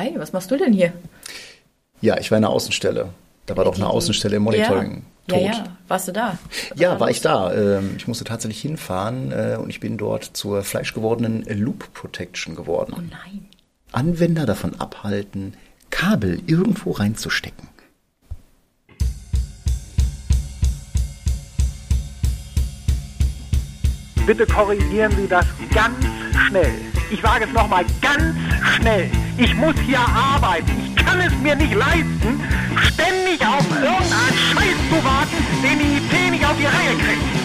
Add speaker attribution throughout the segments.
Speaker 1: Hi, was machst du denn hier?
Speaker 2: Ja, ich war in der Außenstelle. Da war doch eine Außenstelle im Monitoring.
Speaker 1: Ja, ja, ja. Warst du da? Was
Speaker 2: Ja, war ich da. Ähm, Ich musste tatsächlich hinfahren äh, und ich bin dort zur fleischgewordenen Loop Protection geworden.
Speaker 1: Oh nein.
Speaker 2: Anwender davon abhalten, Kabel irgendwo reinzustecken.
Speaker 3: Bitte korrigieren Sie das ganz schnell. Ich sage es nochmal ganz schnell. Ich muss hier arbeiten. Ich kann es mir nicht leisten, ständig auf irgendeinen Scheiß zu warten, den die IT nicht auf die Reihe kriegt.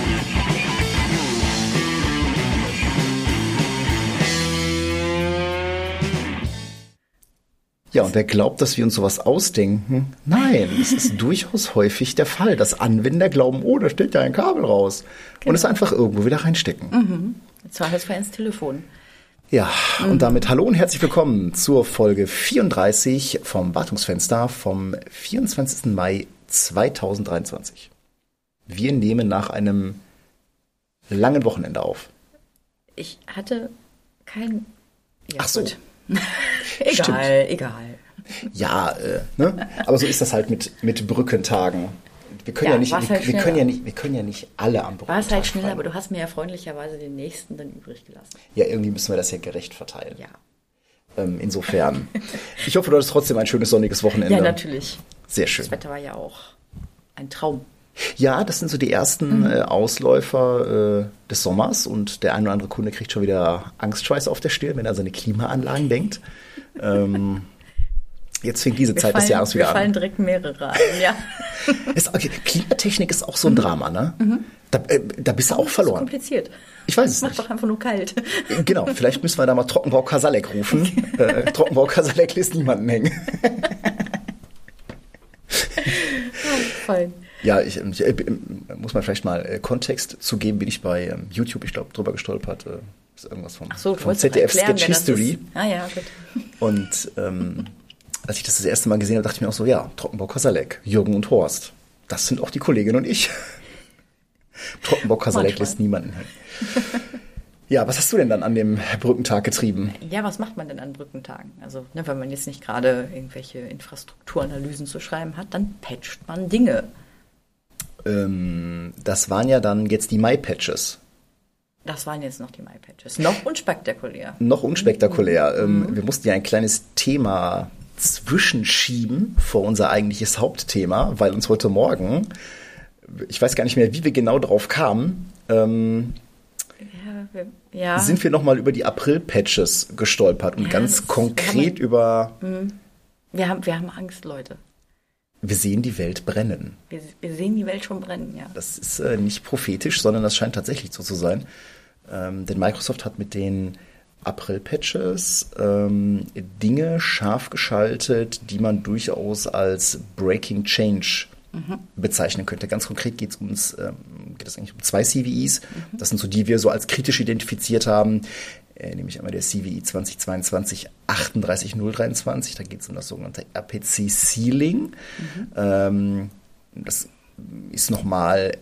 Speaker 2: Ja, und wer glaubt, dass wir uns sowas ausdenken? Nein, es ist durchaus häufig der Fall, dass Anwender glauben, oh, da steht ja ein Kabel raus. Und es einfach irgendwo wieder reinstecken.
Speaker 1: Zweifelsfall ins Telefon.
Speaker 2: Ja, und damit hallo und herzlich willkommen zur Folge 34 vom Wartungsfenster vom 24. Mai 2023. Wir nehmen nach einem langen Wochenende auf.
Speaker 1: Ich hatte kein. Ja,
Speaker 2: Ach so.
Speaker 1: gut. egal,
Speaker 2: Stimmt.
Speaker 1: egal.
Speaker 2: Ja, äh, ne? aber so ist das halt mit, mit Brückentagen. Wir können ja,
Speaker 1: Ja,
Speaker 2: nicht, wir,
Speaker 1: halt
Speaker 2: wir können ja nicht, wir können ja nicht alle am
Speaker 1: War
Speaker 2: Brückentag
Speaker 1: es halt schneller, aber du hast mir ja freundlicherweise den nächsten dann übrig gelassen.
Speaker 2: Ja, irgendwie müssen wir das ja gerecht verteilen.
Speaker 1: Ja.
Speaker 2: Ähm, insofern. Ich hoffe, du hattest trotzdem ein schönes sonniges Wochenende.
Speaker 1: Ja, natürlich.
Speaker 2: Sehr schön.
Speaker 1: Das Wetter war ja auch ein Traum.
Speaker 2: Ja, das sind so die ersten
Speaker 1: Mhm.
Speaker 2: äh, Ausläufer äh, des Sommers und der ein oder andere Kunde kriegt schon wieder Angstschweiß auf der Stirn, wenn er an seine Klimaanlagen denkt. Ähm, jetzt fängt diese
Speaker 1: Wir
Speaker 2: Zeit
Speaker 1: fallen,
Speaker 2: des Jahres
Speaker 1: wir
Speaker 2: wieder
Speaker 1: fallen
Speaker 2: an.
Speaker 1: direkt mehrere ein, ja.
Speaker 2: Ist, okay, Klimatechnik ist auch so ein Drama, ne? Da, äh, da bist du auch
Speaker 1: Das ist
Speaker 2: verloren.
Speaker 1: kompliziert.
Speaker 2: Ich weiß es
Speaker 1: Macht
Speaker 2: nicht.
Speaker 1: doch einfach nur kalt.
Speaker 2: Genau, vielleicht müssen wir da mal Trockenbau Kasalek rufen. äh, Trockenbau Kasalek lässt niemanden hängen.
Speaker 1: Fein.
Speaker 2: Ja, ich, ich äh, muss man vielleicht mal äh, Kontext zu geben, bin ich bei ähm, YouTube, ich glaube, drüber gestolpert. Äh, ist irgendwas vom,
Speaker 1: Ach so,
Speaker 2: vom ZDF
Speaker 1: erklären,
Speaker 2: Sketch History.
Speaker 1: ist. Ah ja, gut.
Speaker 2: Und ähm, als ich das das erste Mal gesehen habe, dachte ich mir auch so, ja, Trockenbau Kasalek, Jürgen und Horst. Das sind auch die Kollegin und ich. Trockenbau Kasalek lässt niemanden hängen. Ja, was hast du denn dann an dem Brückentag getrieben?
Speaker 1: Ja, was macht man denn an Brückentagen? Also, ne, wenn man jetzt nicht gerade irgendwelche Infrastrukturanalysen zu schreiben hat, dann patcht man Dinge.
Speaker 2: Ähm, das waren ja dann jetzt die Mai-Patches.
Speaker 1: Das waren jetzt noch die MyPatches. Noch unspektakulär.
Speaker 2: Noch unspektakulär.
Speaker 1: Mhm.
Speaker 2: Ähm, wir mussten ja ein kleines Thema zwischenschieben vor unser eigentliches Hauptthema, weil uns heute Morgen, ich weiß gar nicht mehr, wie wir genau drauf kamen, ähm,
Speaker 1: Ja, wir, ja.
Speaker 2: sind wir nochmal über die April-Patches gestolpert und
Speaker 1: Ja,
Speaker 2: ganz konkret über,
Speaker 1: wir, haben, wir haben Angst, Leute.
Speaker 2: Wir sehen die Welt brennen.
Speaker 1: Wir, wir sehen die Welt schon brennen, ja.
Speaker 2: Das ist äh, nicht prophetisch, sondern das scheint tatsächlich so zu sein. Ähm, denn Microsoft hat mit den April-Patches ähm, Dinge scharf geschaltet, die man durchaus als Breaking Change bezeichnen könnte. Ganz konkret geht es uns, ähm, geht es eigentlich um zwei CVEs. Das sind so die wir so als kritisch identifiziert haben. Äh, nämlich einmal der CVE 2022 38023. Da geht es um das sogenannte RPC Sealing. Ähm, das ist nochmal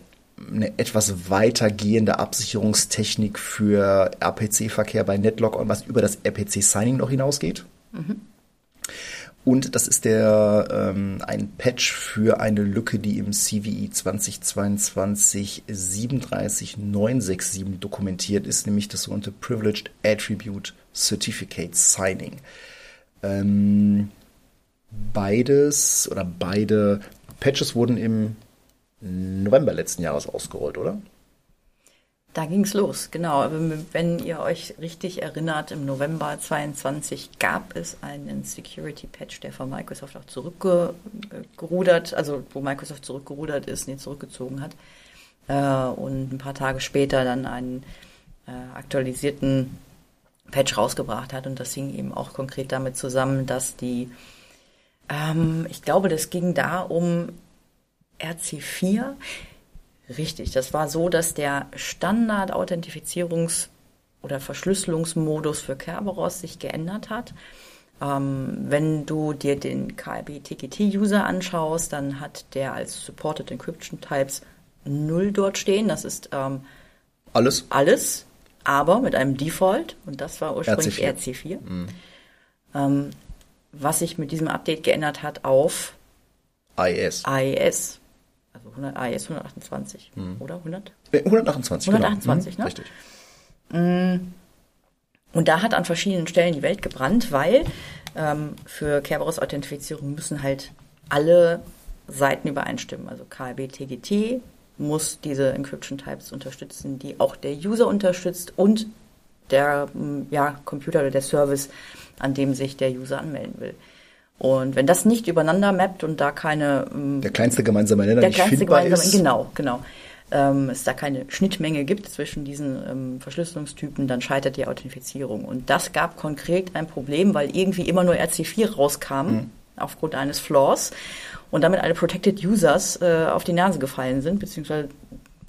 Speaker 2: eine etwas weitergehende Absicherungstechnik für RPC-Verkehr bei Netlock-On, was über das RPC-Signing noch hinausgeht. Und das ist der ähm, ein Patch für eine Lücke, die im CVE 2022 37967 dokumentiert ist, nämlich das sogenannte Privileged Attribute Certificate Signing. Ähm, beides oder beide Patches wurden im November letzten Jahres ausgerollt, oder?
Speaker 1: Da ging's los, genau. Wenn ihr euch richtig erinnert, im November 22 gab es einen Security Patch, der von Microsoft auch zurückgerudert, also wo Microsoft zurückgerudert ist, den zurückgezogen hat. Äh, Und ein paar Tage später dann einen äh, aktualisierten Patch rausgebracht hat. Und das hing eben auch konkret damit zusammen, dass die, ähm, ich glaube, das ging da um RC4. Richtig, das war so, dass der Standard-Authentifizierungs- oder Verschlüsselungsmodus für Kerberos sich geändert hat. Ähm, wenn du dir den KLB-TKT-User anschaust, dann hat der als Supported Encryption Types 0 dort stehen. Das ist ähm,
Speaker 2: Alles?
Speaker 1: alles, aber mit einem Default, und das war ursprünglich
Speaker 2: RC4.
Speaker 1: RC4. Ähm, was sich mit diesem Update geändert hat auf
Speaker 2: IS.
Speaker 1: AES. Also 100, AES 128, oder 100?
Speaker 2: Äh, 128,
Speaker 1: 128,
Speaker 2: genau.
Speaker 1: ne?
Speaker 2: Richtig.
Speaker 1: Und da hat an verschiedenen Stellen die Welt gebrannt, weil ähm, für Kerberos-Authentifizierung müssen halt alle Seiten übereinstimmen. Also KLB TGT muss diese Encryption Types unterstützen, die auch der User unterstützt und der m, ja, Computer oder der Service, an dem sich der User anmelden will. Und wenn das nicht übereinander mappt und da keine m,
Speaker 2: Der kleinste gemeinsame Nenner
Speaker 1: der
Speaker 2: nicht
Speaker 1: kleinste
Speaker 2: findbar
Speaker 1: gemeinsame,
Speaker 2: ist.
Speaker 1: genau, genau. Ähm, es da keine Schnittmenge gibt zwischen diesen ähm, Verschlüsselungstypen, dann scheitert die Authentifizierung. Und das gab konkret ein Problem, weil irgendwie immer nur RC4 rauskam,
Speaker 2: Mhm.
Speaker 1: aufgrund eines Flaws, und damit alle Protected Users äh, auf die Nase gefallen sind, beziehungsweise,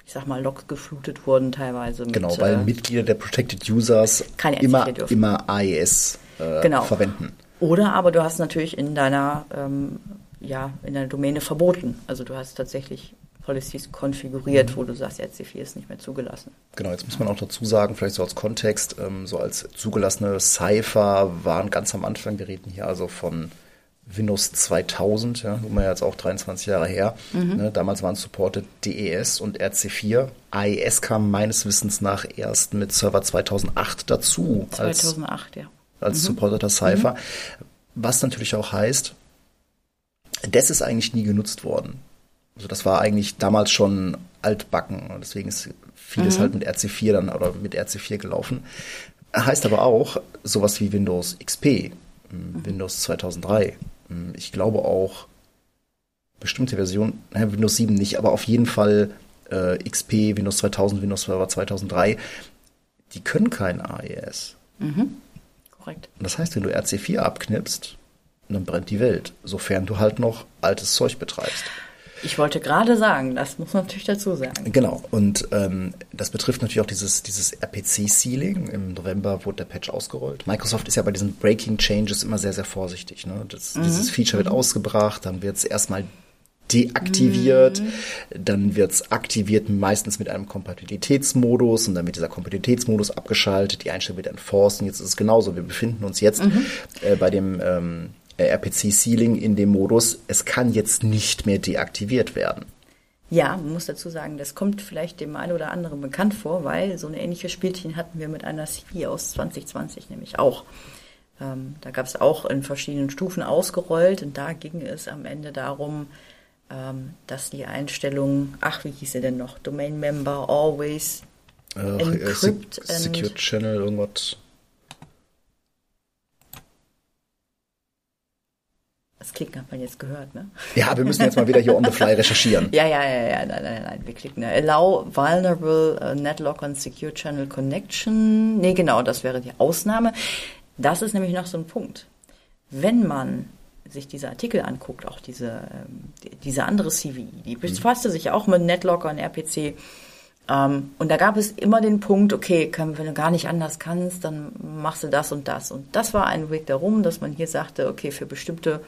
Speaker 1: ich sag mal, Logs geflutet wurden teilweise. Mit,
Speaker 2: Genau, weil
Speaker 1: äh,
Speaker 2: Mitglieder der Protected Users
Speaker 1: Keine
Speaker 2: immer,
Speaker 1: dürfen.
Speaker 2: immer AES äh,
Speaker 1: Genau.
Speaker 2: verwenden.
Speaker 1: Oder aber du hast natürlich in deiner, ähm, ja, in deiner Domäne verboten. Also du hast tatsächlich Policies konfiguriert,
Speaker 2: Mhm.
Speaker 1: wo du sagst, RC4 ist nicht mehr zugelassen.
Speaker 2: Genau, jetzt muss man auch dazu sagen, vielleicht so als Kontext, ähm, so als zugelassene Cypher waren ganz am Anfang, wir reden hier also von Windows 2000, ja, nun mal jetzt auch 23 Jahre her.
Speaker 1: Mhm.
Speaker 2: Ne, damals waren supported DES und RC4. AES kam meines Wissens nach erst mit Server 2008 dazu als,
Speaker 1: 2008, ja.
Speaker 2: Als supporteter Cypher. Was natürlich auch heißt, das ist eigentlich nie genutzt worden. Also das war eigentlich damals schon altbacken und deswegen ist vieles halt mit RC4 dann oder mit RC4 gelaufen. Heißt aber auch sowas wie Windows XP, m, Windows 2003. m, Ich glaube auch bestimmte Versionen, Windows 7 nicht, aber auf jeden Fall äh, XP, Windows 2000, Windows Server 2003, die können kein AES.
Speaker 1: Korrekt.
Speaker 2: Das heißt, wenn du RC4 abknipst, dann brennt die Welt, sofern du halt noch altes Zeug betreibst.
Speaker 1: Ich wollte gerade sagen, das muss man natürlich dazu sagen.
Speaker 2: Genau, und ähm, das betrifft natürlich auch dieses, dieses RPC-Sealing. Im November wurde der Patch ausgerollt. Microsoft ist ja bei diesen Breaking Changes immer sehr, sehr vorsichtig. Ne? Das, Dieses Feature wird ausgebracht, dann wird es erstmal deaktiviert, dann wird es aktiviert meistens mit einem Kompatibilitätsmodus und dann wird dieser Kompatibilitätsmodus abgeschaltet, die Einstellung wird enforced und jetzt ist es genauso. Wir befinden uns jetzt äh, bei dem ähm, RPC-Sealing in dem Modus, es kann jetzt nicht mehr deaktiviert werden.
Speaker 1: Ja, man muss dazu sagen, das kommt vielleicht dem einen oder anderen bekannt vor, weil so ein ähnliches Spielchen hatten wir mit einer CV aus 2020 nämlich auch. Ähm, da gab es auch in verschiedenen Stufen ausgerollt und da ging es am Ende darum, dass die Einstellung, ach, wie hieß sie denn noch? Domain Member always
Speaker 2: Ach, äh,
Speaker 1: Encrypt and-
Speaker 2: Secure Channel, irgendwas.
Speaker 1: Das Klicken hat man jetzt gehört, ne?
Speaker 2: Ja, wir müssen jetzt mal wieder hier on the fly recherchieren.
Speaker 1: Ja, ja, ja, ja, nein, nein, nein, wir klicken. ne? Allow vulnerable uh, netlock on secure channel connection. Nee, genau, das wäre die Ausnahme. Das ist nämlich noch so ein Punkt. Wenn man sich diese Artikel anguckt, auch diese, ähm, die, diese andere CVI, die befasste sich auch mit Netlocker und RPC. Ähm, und da gab es immer den Punkt, okay, kann, wenn du gar nicht anders kannst, dann machst du das und das. Und das war ein Weg darum, dass man hier sagte, okay, für bestimmte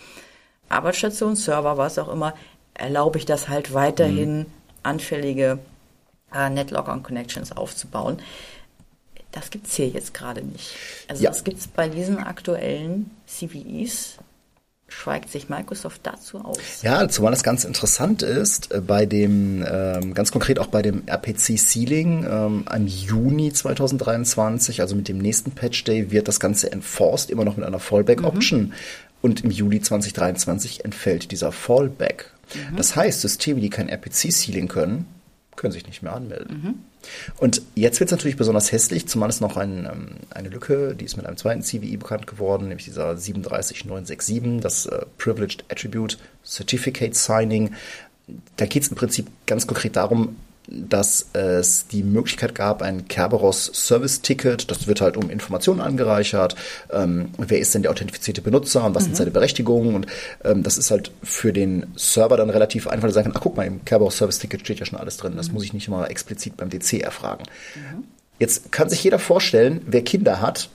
Speaker 1: Arbeitsstationen, Server, was auch immer, erlaube ich das halt weiterhin anfällige äh, Netlocker und Connections aufzubauen. Das gibt's hier jetzt gerade nicht. Also
Speaker 2: Ja.
Speaker 1: das gibt's bei diesen aktuellen CVEs, schweigt sich Microsoft dazu aus.
Speaker 2: Ja, zumal das ganz interessant ist, äh, bei dem, ähm, ganz konkret auch bei dem RPC-Sealing ähm, im Juni 2023, also mit dem nächsten Patch Day, wird das Ganze enforced, immer noch mit einer Fallback-Option. Und im Juli 2023 entfällt dieser Fallback. Das heißt, Systeme, die kein RPC-Sealing können, können sich nicht mehr anmelden. Und jetzt wird es natürlich besonders hässlich, zumal es noch ein, ähm, eine Lücke, die ist mit einem zweiten CVI bekannt geworden, nämlich dieser 37967, das äh, Privileged Attribute Certificate Signing. Da geht es im Prinzip ganz konkret darum, dass es die Möglichkeit gab, ein Kerberos Service Ticket, das wird halt um Informationen angereichert, ähm, wer ist denn der authentifizierte Benutzer und was sind seine Berechtigungen und ähm, das ist halt für den Server dann relativ einfach, sagen kann, ach guck mal, im Kerberos Service Ticket steht ja schon alles drin, das muss ich nicht immer explizit beim DC erfragen. Jetzt kann sich jeder vorstellen, wer Kinder hat,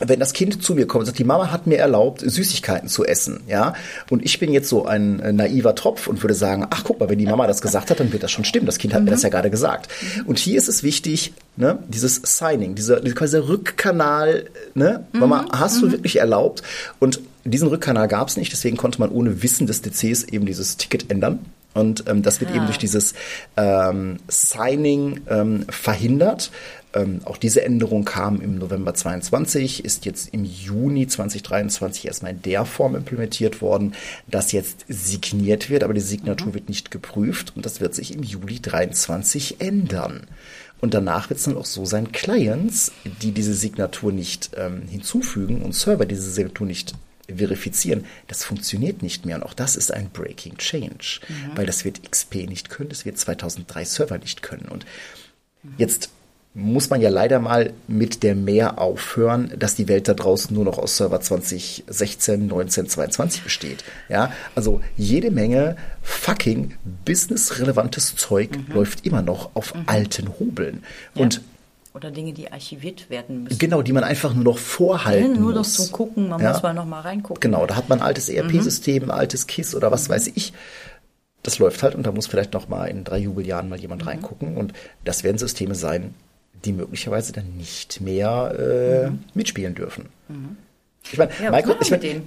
Speaker 2: wenn das Kind zu mir kommt und sagt, die Mama hat mir erlaubt, Süßigkeiten zu essen, ja, und ich bin jetzt so ein äh, naiver Tropf und würde sagen, ach guck mal, wenn die Mama das gesagt hat, dann wird das schon stimmen. Das Kind hat mir das ja gerade gesagt. Und hier ist es wichtig, ne, dieses Signing, dieser, dieser Rückkanal, ne, Mama, hast du wirklich erlaubt? Und diesen Rückkanal gab es nicht, deswegen konnte man ohne Wissen des DCs eben dieses Ticket ändern. Und ähm, das wird
Speaker 1: Ah.
Speaker 2: eben durch dieses ähm, Signing ähm, verhindert. Ähm, auch diese Änderung kam im November 22, ist jetzt im Juni 2023 erstmal in der Form implementiert worden, dass jetzt signiert wird, aber die Signatur wird nicht geprüft und das wird sich im Juli 23 ändern. Und danach wird es dann auch so sein, Clients, die diese Signatur nicht ähm, hinzufügen und Server, die diese Signatur nicht verifizieren, das funktioniert nicht mehr. Und auch das ist ein Breaking Change, weil das wird XP nicht können, das wird 2003 Server nicht können. Und jetzt muss man ja leider mal mit der Mehr aufhören, dass die Welt da draußen nur noch aus Server 2016, 19, 22 besteht. Ja, also jede Menge fucking businessrelevantes Zeug läuft immer noch auf alten Hobeln. Und
Speaker 1: Oder Dinge, die archiviert werden müssen.
Speaker 2: Genau, die man einfach nur noch vorhalten
Speaker 1: Ne, Nur noch
Speaker 2: muss.
Speaker 1: zum Gucken, man
Speaker 2: Ja.
Speaker 1: muss mal noch mal reingucken.
Speaker 2: Genau, da hat man ein altes ERP-System, ein altes KISS oder was weiß ich. Das läuft halt und da muss vielleicht noch mal in drei Jubeljahren mal jemand reingucken. Und das werden Systeme sein, die möglicherweise dann nicht mehr äh, mitspielen dürfen. Ich meine,
Speaker 1: Ja,
Speaker 2: Micro- ich mein,
Speaker 1: mit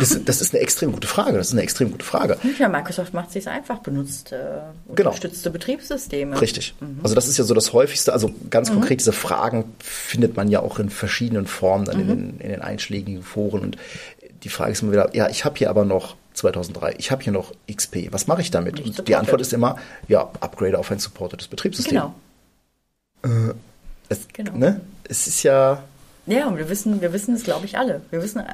Speaker 2: das, das ist eine extrem gute Frage. Das ist eine extrem gute Frage.
Speaker 1: Ja, Microsoft macht sich einfach, benutzt äh,
Speaker 2: Genau.
Speaker 1: unterstützte Betriebssysteme.
Speaker 2: Richtig. Also das ist ja so das häufigste, also ganz konkret diese Fragen findet man ja auch in verschiedenen Formen dann in, den, in den einschlägigen Foren und die Frage ist immer wieder, ja, ich habe hier aber noch 2003, ich habe hier noch XP, was mache ich damit?
Speaker 1: Nicht
Speaker 2: Und die. Antwort ist immer, ja, upgrade auf ein supportetes Betriebssystem.
Speaker 1: Genau.
Speaker 2: Es,
Speaker 1: Genau.
Speaker 2: Ne? es ist ja,
Speaker 1: Ja, und wir wissen, wir wissen es, glaube ich, alle. Wir wissen, äh,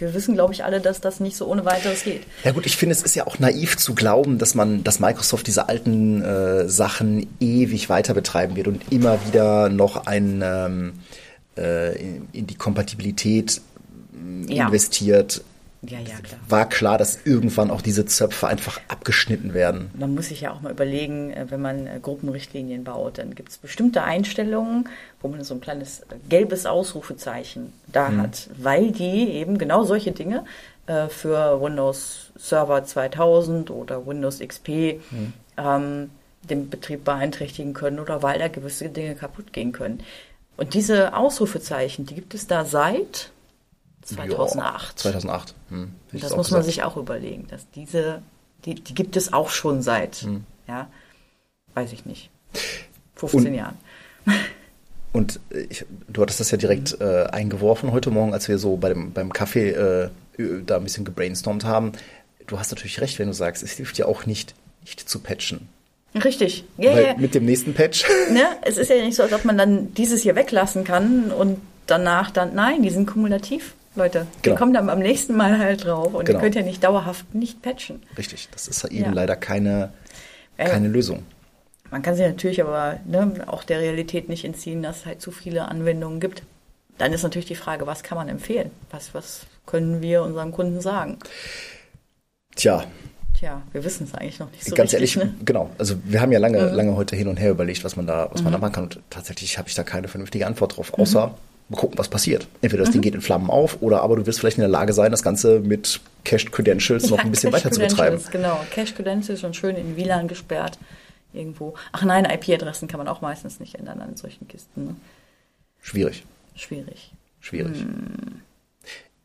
Speaker 1: wir wissen, glaube ich, alle, dass das nicht so ohne weiteres geht.
Speaker 2: Ja gut, ich finde, es ist ja auch naiv zu glauben, dass man, dass Microsoft diese alten äh, Sachen ewig weiter betreiben wird und immer wieder noch ein ähm, äh, in, in die Kompatibilität
Speaker 1: Ja.
Speaker 2: investiert.
Speaker 1: Ja, ja, klar.
Speaker 2: War klar, dass irgendwann auch diese Zöpfe einfach abgeschnitten werden.
Speaker 1: Man muss sich ja auch mal überlegen, äh, wenn man äh, Gruppenrichtlinien baut, dann gibt es bestimmte Einstellungen, wo man so ein kleines gelbes Ausrufezeichen da hat, weil die eben genau solche Dinge äh, für Windows Server 2000 oder Windows XP ähm, den Betrieb beeinträchtigen können oder weil da gewisse Dinge kaputt gehen können. Und diese Ausrufezeichen, die gibt es da seit 2008.
Speaker 2: Ja, 2008. Hm,
Speaker 1: Das muss man
Speaker 2: gesagt.
Speaker 1: sich auch überlegen, dass diese, die, die gibt es auch schon seit,
Speaker 2: Hm.
Speaker 1: ja, weiß ich nicht, 15
Speaker 2: Und-
Speaker 1: Jahren.
Speaker 2: Und äh, ich, du hattest das ja direkt äh, eingeworfen heute Morgen, als wir so bei dem, beim Kaffee äh, da ein bisschen gebrainstormt haben. Du hast natürlich recht, wenn du sagst, es hilft ja auch nicht, nicht zu patchen.
Speaker 1: Richtig. Ja,
Speaker 2: Weil mit dem nächsten Patch
Speaker 1: Ne? Es ist ja nicht so, als ob man dann dieses hier weglassen kann und danach dann, nein, die sind kumulativ, Leute.
Speaker 2: Genau.
Speaker 1: Die kommen dann am nächsten Mal halt drauf und
Speaker 2: Genau.
Speaker 1: ihr könnt ja nicht dauerhaft nicht patchen.
Speaker 2: Richtig, das ist eben
Speaker 1: Ja.
Speaker 2: leider keine,
Speaker 1: ja.
Speaker 2: keine Lösung.
Speaker 1: Man kann sich natürlich aber ne, auch der Realität nicht entziehen, dass es halt zu viele Anwendungen gibt. Dann ist natürlich die Frage, was kann man empfehlen? Was, was können wir unseren Kunden sagen?
Speaker 2: Tja,
Speaker 1: Tja, wir wissen es eigentlich noch nicht so
Speaker 2: ganz
Speaker 1: richtig.
Speaker 2: ehrlich,
Speaker 1: ne?
Speaker 2: genau. Also wir haben ja lange, lange heute hin und her überlegt, was man da, was man da machen kann. Und tatsächlich habe ich da keine vernünftige Antwort drauf, außer wir gucken, was passiert. Entweder das Ding geht in Flammen auf oder aber du wirst vielleicht in der Lage sein, das Ganze mit Cached Credentials noch
Speaker 1: Ja,
Speaker 2: ein bisschen
Speaker 1: Cache
Speaker 2: weiter zu betreiben.
Speaker 1: Genau, Cache Credentials schon schön in WLAN gesperrt irgendwo. Ach nein, IP-Adressen kann man auch meistens nicht ändern an solchen Kisten. Ne?
Speaker 2: Schwierig,
Speaker 1: Schwierig.
Speaker 2: schwierig.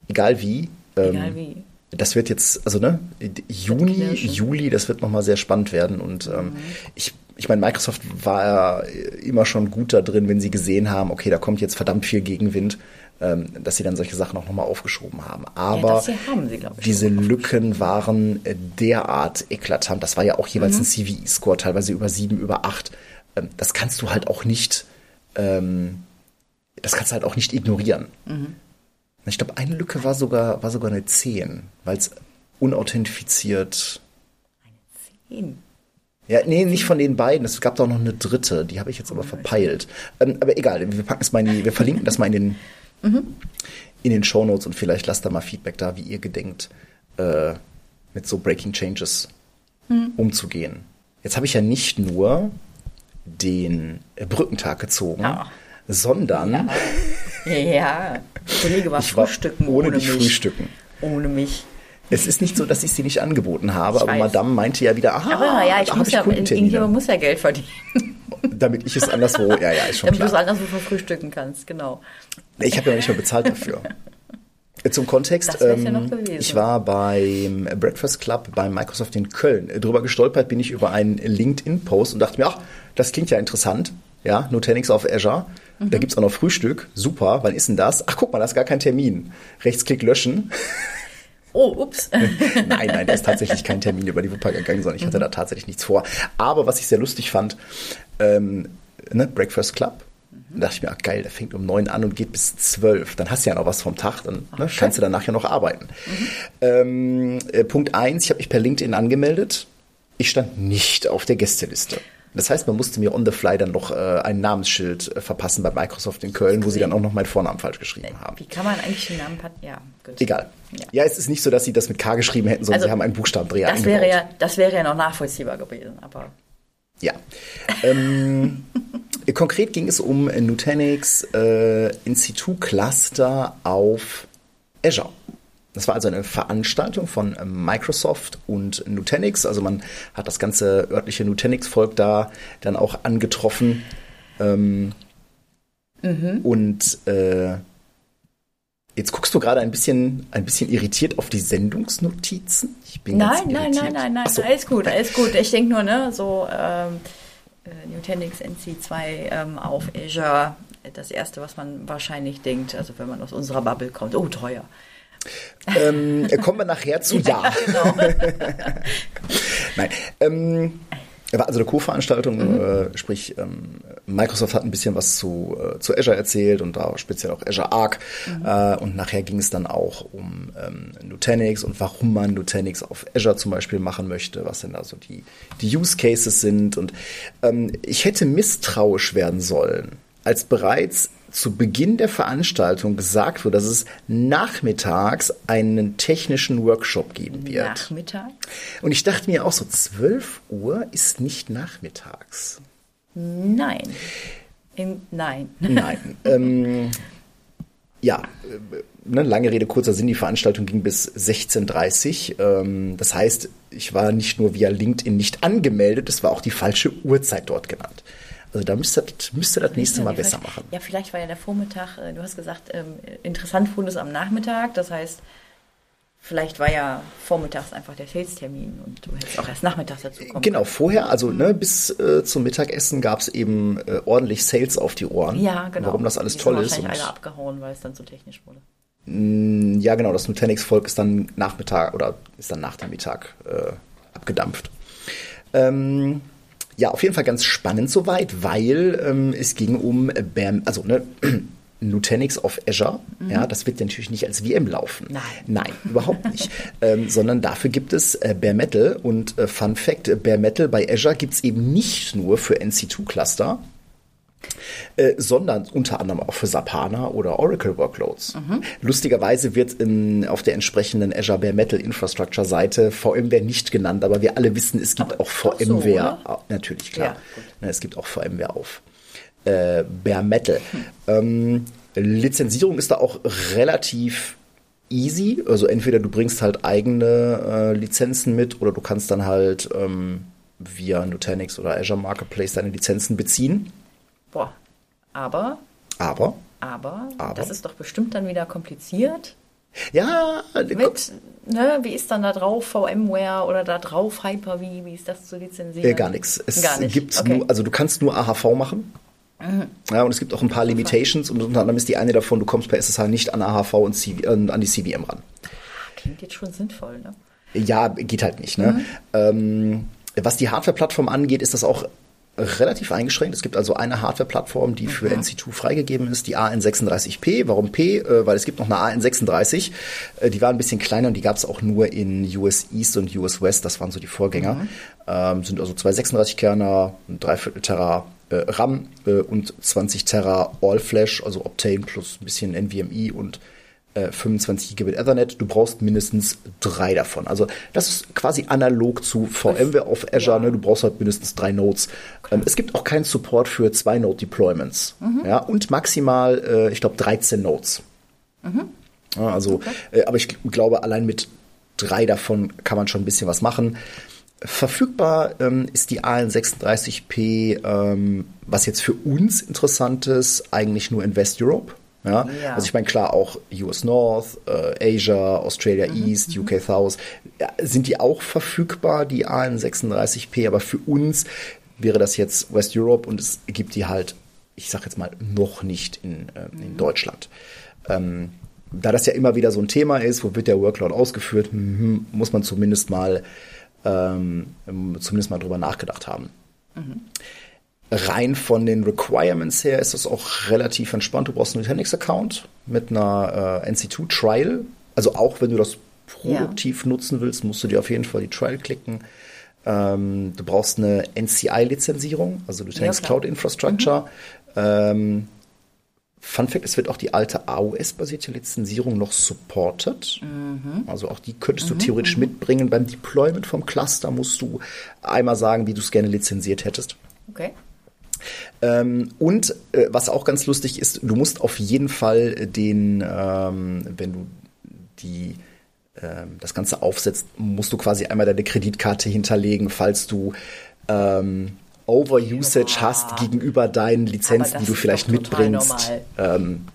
Speaker 2: Egal wie. ähm,
Speaker 1: Egal wie.
Speaker 2: Das wird jetzt, also ne, Juni. Juli, das wird nochmal sehr spannend werden. Und ähm,
Speaker 1: Mhm.
Speaker 2: ich, ich meine, Microsoft war ja immer schon gut da drin, wenn sie gesehen haben, okay, da kommt jetzt verdammt viel Gegenwind, ähm, dass sie dann solche Sachen auch nochmal aufgeschoben haben. Aber
Speaker 1: hier haben sie, ich,
Speaker 2: diese Lücken waren äh, derart eklatant. Das war ja auch jeweils
Speaker 1: Mhm.
Speaker 2: ein CVE-Score, teilweise über sieben, über acht. Ähm, das kannst du halt auch nicht, ähm, das kannst du halt auch nicht ignorieren.
Speaker 1: Mhm.
Speaker 2: Ich glaube, eine Lücke war sogar, war sogar eine 10, weil es unauthentifiziert.
Speaker 1: Zehn.
Speaker 2: Ja, nee, nicht von den beiden. Es gab da auch noch eine dritte, die habe ich jetzt
Speaker 1: Oh,
Speaker 2: aber verpeilt. Ähm, aber egal, wir packen es mal in die, wir verlinken das mal in den,
Speaker 1: Mhm.
Speaker 2: in den Shownotes und vielleicht lasst da mal Feedback da, wie ihr gedenkt, äh, mit so Breaking Changes
Speaker 1: Mhm.
Speaker 2: umzugehen. Jetzt habe ich ja nicht nur den äh, Brückentag gezogen,
Speaker 1: Ja.
Speaker 2: sondern
Speaker 1: Ja, Kollege war
Speaker 2: ich war
Speaker 1: frühstücken
Speaker 2: ohne,
Speaker 1: ohne mich.
Speaker 2: frühstücken.
Speaker 1: Ohne mich.
Speaker 2: Es ist nicht so, dass ich sie nicht angeboten habe,
Speaker 1: Ich
Speaker 2: aber
Speaker 1: weiß.
Speaker 2: Madame meinte ja wieder, aha,
Speaker 1: Aber ja, ich muss ja,
Speaker 2: Kundentermine.
Speaker 1: irgendjemand muss ja Geld verdienen,
Speaker 2: damit ich es anderswo, ja, ja, ist schon
Speaker 1: damit du es
Speaker 2: klar.
Speaker 1: anderswo verfrühstücken kannst, genau.
Speaker 2: Ich habe ja noch nicht mal bezahlt dafür. Zum Kontext,
Speaker 1: ja
Speaker 2: ähm,
Speaker 1: gewesen.
Speaker 2: ich war beim Breakfast Club bei Microsoft in Köln. Drüber gestolpert bin ich über einen LinkedIn-Post und dachte mir, ach, das klingt ja interessant. Ja, Nutanix auf Azure.
Speaker 1: Mhm.
Speaker 2: Da gibt's auch noch Frühstück. Super, wann ist denn das? Ach, guck mal, da ist gar kein Termin. Rechtsklick löschen.
Speaker 1: Oh, ups.
Speaker 2: nein, nein, da ist tatsächlich kein Termin über die Wupper gegangen, sondern ich hatte da tatsächlich nichts vor. Aber was ich sehr lustig fand, ähm, ne, Breakfast Club. Da dachte ich mir, ach geil, der fängt um neun an und geht bis zwölf. Dann hast du ja noch was vom Tag, dann ne, kannst du danach ja noch arbeiten. Ähm, äh, Punkt eins, ich habe mich per LinkedIn angemeldet. Ich stand nicht auf der Gästeliste. Das heißt, man musste mir on the fly dann noch äh, ein Namensschild äh, verpassen bei Microsoft in Köln, wo sie dann auch noch meinen Vornamen falsch geschrieben haben.
Speaker 1: Wie kann man eigentlich den Namen Ja, gut.
Speaker 2: Egal.
Speaker 1: Ja.
Speaker 2: Ja, es ist nicht so, dass sie das mit K geschrieben hätten, sondern
Speaker 1: Also,
Speaker 2: sie haben einen Buchstabendreher
Speaker 1: Das wäre ja, das wäre ja noch nachvollziehbar gewesen, aber
Speaker 2: Ja. ähm, konkret ging es um Nutanix äh, In-Situ Cluster auf Azure. Das war also eine Veranstaltung von ähm, Microsoft und Nutanix. Also man hat das ganze örtliche Nutanix-Volk da dann auch angetroffen. Ähm, Und äh, jetzt guckst du gerade ein bisschen, ein bisschen irritiert auf die Sendungsnotizen. Ich bin ganz
Speaker 1: Nein, nein,
Speaker 2: irritiert.
Speaker 1: nein, nein, nein,
Speaker 2: Ach so.
Speaker 1: alles gut, alles gut. Ich denke nur, ne, so ähm, äh, Nutanix NC2 ähm, auf Azure, das erste, was man wahrscheinlich denkt, also wenn man aus unserer Bubble kommt, oh, teuer.
Speaker 2: Ähm, kommen wir nachher zu Ja.
Speaker 1: Genau.
Speaker 2: Nein. Ähm, war also eine Co-Veranstaltung,
Speaker 1: Mhm.
Speaker 2: äh, sprich ähm, Microsoft hat ein bisschen was zu, äh, zu Azure erzählt und da speziell auch Azure Arc.
Speaker 1: Mhm.
Speaker 2: Äh, und nachher ging es dann auch um ähm, Nutanix und warum man Nutanix auf Azure zum Beispiel machen möchte, was denn da so die, die Use Cases sind. Und ähm, ich hätte misstrauisch werden sollen, als bereits zu Beginn der Veranstaltung gesagt wurde, dass es nachmittags einen technischen Workshop geben wird.
Speaker 1: Nachmittag?
Speaker 2: Und ich dachte mir auch so, 12 Uhr ist nicht nachmittags.
Speaker 1: Nein. In, nein.
Speaker 2: Nein. ähm, ja, äh, ne, lange Rede, kurzer Sinn, die Veranstaltung ging bis 16.30 Uhr. Ähm, das heißt, ich war nicht nur via LinkedIn nicht angemeldet, es war auch die falsche Uhrzeit dort genannt. Also da müsste das, müsste das nächste Mal besser machen.
Speaker 1: Ja, vielleicht war ja der Vormittag, äh, du hast gesagt, ähm, interessant fand es am Nachmittag, das heißt, vielleicht war ja vormittags einfach der Sales-Termin und du hättest auch erst nachmittags dazu kommen
Speaker 2: Genau, vorher, also ne, bis äh, zum Mittagessen gab es eben äh, ordentlich Sales auf die Ohren.
Speaker 1: Ja, genau.
Speaker 2: Warum das alles
Speaker 1: Die
Speaker 2: toll
Speaker 1: sind
Speaker 2: ist.
Speaker 1: wahrscheinlich
Speaker 2: Und,
Speaker 1: alle abgehauen, weil es dann zu technisch wurde.
Speaker 2: Ja, genau, das Nutanix-Volk ist dann Nachmittag oder ist dann nach dem Mittag äh, abgedampft. Ähm, ja, auf jeden Fall ganz spannend soweit, weil ähm, es ging um BAM, also ne, Nutanix auf Azure. Ja, das wird ja natürlich nicht als VM laufen.
Speaker 1: Nein.
Speaker 2: Nein, überhaupt nicht. ähm, sondern dafür gibt es äh, Bare Metal und äh, Fun Fact, Bare Metal bei Azure gibt es eben nicht nur für NC2-Cluster, äh, sondern unter anderem auch für Sapana oder Oracle Workloads. Lustigerweise wird in, auf der entsprechenden Azure Bare Metal Infrastructure Seite VMware nicht genannt, aber wir alle wissen, es gibt
Speaker 1: Aber
Speaker 2: auch
Speaker 1: so,
Speaker 2: VMware.
Speaker 1: oder?
Speaker 2: Natürlich, klar.
Speaker 1: Ja,
Speaker 2: es gibt auch VMware auf äh, Bare Metal. Ähm, Lizenzierung ist da auch relativ easy. Also entweder du bringst halt eigene äh, Lizenzen mit oder du kannst dann halt ähm, via Nutanix oder Azure Marketplace deine Lizenzen beziehen.
Speaker 1: Boah, aber,
Speaker 2: Aber,
Speaker 1: aber,
Speaker 2: Aber?
Speaker 1: das ist doch bestimmt dann wieder kompliziert.
Speaker 2: ja,
Speaker 1: Mit, ne, wie ist dann da drauf VMware oder da drauf Hyper-V, wie ist das zu lizenzieren?
Speaker 2: äh, gar nichts. Es
Speaker 1: Gar nicht.
Speaker 2: gibt
Speaker 1: okay. Mhm.
Speaker 2: nur, also du kannst nur AHV machen. Ja, und es gibt auch ein paar Limitations und unter anderem ist die eine davon, du kommst per SSH nicht an AHV und CV, äh, an die CVM ran.
Speaker 1: Klingt jetzt schon sinnvoll, ne?
Speaker 2: Ja, geht halt nicht. Ne? Ähm, was die Hardware-Plattform angeht, ist das auch relativ eingeschränkt. Es gibt also eine Hardware-Plattform, die für NC2 freigegeben ist, die AN36P. Warum P? Äh, weil es gibt noch eine AN36. Äh, die war ein bisschen kleiner und die gab es auch nur in US East und US West. Das waren so die Vorgänger. Ähm, sind also zwei 36-Kerner, ein Dreiviertel Terra äh, RAM äh, und 20 Terra All-Flash, also Optane plus ein bisschen NVMe und äh, 25 Gigabit Ethernet. Du brauchst mindestens drei davon. Also das ist quasi analog zu VMware auf Azure. Ne? Du brauchst halt mindestens drei Nodes. Ähm, es gibt auch keinen Support für zwei Node Deployments. Ja, und maximal, äh, ich glaube, 13 Nodes. Ja, also, äh, aber ich glaube, allein mit drei davon kann man schon ein bisschen was machen. Verfügbar ähm, ist die AN36P, ähm, was jetzt für uns interessant ist, eigentlich nur in West Europe. Ja?
Speaker 1: Ja.
Speaker 2: Also ich meine, klar, auch US North, äh, Asia, Australia
Speaker 1: Mhm,
Speaker 2: East, UK South, ja, sind die auch verfügbar, die AN36P, aber für uns wäre das jetzt West Europe und es gibt die halt, ich sag jetzt mal, noch nicht in, äh, in
Speaker 1: Mhm.
Speaker 2: Deutschland. Ähm, da das ja immer wieder so ein Thema ist, wo wird der Workload ausgeführt, mhm, muss man zumindest mal, ähm, zumindest mal drüber nachgedacht haben. Rein von den Requirements her ist das auch relativ entspannt. Du brauchst einen Nutanix-Account mit einer äh, NC2 Trial. Also auch wenn du das produktiv nutzen willst, musst du dir auf jeden Fall die Trial klicken. Ähm, du brauchst eine NCI-Lizenzierung, also Nutanix
Speaker 1: klar.
Speaker 2: Cloud Infrastructure. Ähm, Fun Fact, es wird auch die alte AOS-basierte Lizenzierung noch supported. Also auch die könntest du theoretisch mitbringen. Beim Deployment vom Cluster musst du einmal sagen, wie du es gerne lizenziert hättest.
Speaker 1: Okay.
Speaker 2: Ähm, und äh, was auch ganz lustig ist, du musst auf jeden Fall den, ähm, wenn du die ähm, das Ganze aufsetzt, musst du quasi einmal deine Kreditkarte hinterlegen, falls du ähm, Overusage
Speaker 1: Ja.
Speaker 2: hast gegenüber deinen Lizenzen, die du vielleicht mitbringst. Ähm,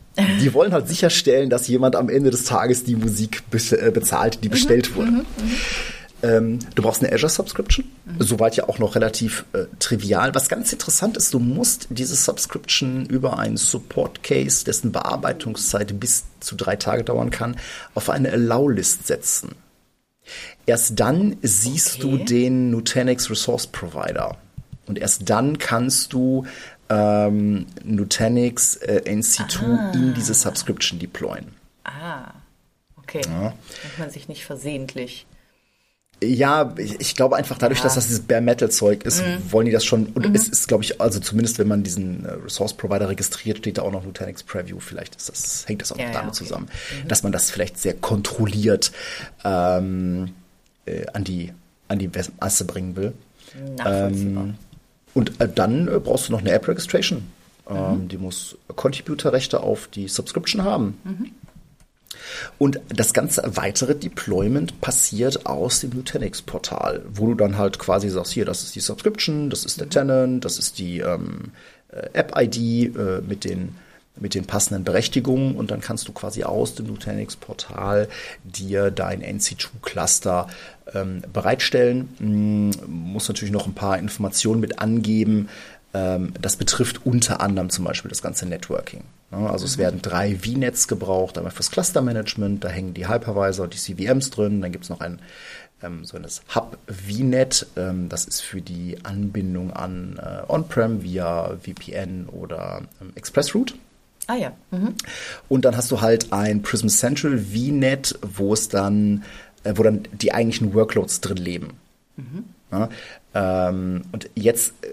Speaker 2: die wollen halt sicherstellen, dass jemand am Ende des Tages die Musik be äh, bezahlt, die bestellt wurde. Ähm, du brauchst eine Azure Subscription. Soweit ja auch noch relativ äh, trivial. Was ganz interessant ist, du musst diese Subscription über einen Support Case, dessen Bearbeitungszeit bis zu drei Tage dauern kann, auf eine Allow-List setzen. Erst dann siehst du
Speaker 1: Okay.
Speaker 2: den Nutanix Resource Provider. Und erst dann kannst du ähm, Nutanix äh, NC2 in diese Subscription deployen.
Speaker 1: Ah, okay. Damit man sich nicht versehentlich.
Speaker 2: Ja, ich, glaube einfach dadurch,
Speaker 1: Ja.
Speaker 2: dass das dieses Bare Metal Zeug ist, wollen die das schon. Und es ist, glaube ich, also zumindest wenn man diesen äh, Resource Provider registriert, steht da auch noch Nutanix Preview. Vielleicht ist das, hängt das auch
Speaker 1: Ja,
Speaker 2: noch damit
Speaker 1: okay.
Speaker 2: zusammen, dass man das vielleicht sehr kontrolliert ähm, äh, an die an die Masse bringen will. Ähm, und äh, dann äh, brauchst du noch eine App Registration. Ähm, die muss Contributor-Rechte auf die Subscription haben. Und das ganze weitere Deployment passiert aus dem Nutanix-Portal, wo du dann halt quasi sagst, hier, das ist die Subscription, das ist der Tenant, das ist die ähm, äh, App-ID äh, mit den mit den passenden Berechtigungen und dann kannst du quasi aus dem Nutanix-Portal dir dein NC2-Cluster ähm, bereitstellen. Mm, muss natürlich noch ein paar Informationen mit angeben. Ähm, das betrifft unter anderem zum Beispiel das ganze Networking. Ne? Also es werden drei VNets gebraucht, einmal fürs Cluster-Management, da hängen die Hypervisor und die CVMs drin, dann gibt es noch ein ähm, so das Hub VNet, ähm, das ist für die Anbindung an äh, On-Prem via VPN oder ExpressRoute.
Speaker 1: Ah ja. Mhm.
Speaker 2: Und dann hast du halt ein Prism Central VNet, wo es dann, äh, wo dann die eigentlichen Workloads drin leben. Ja, ähm, und jetzt äh,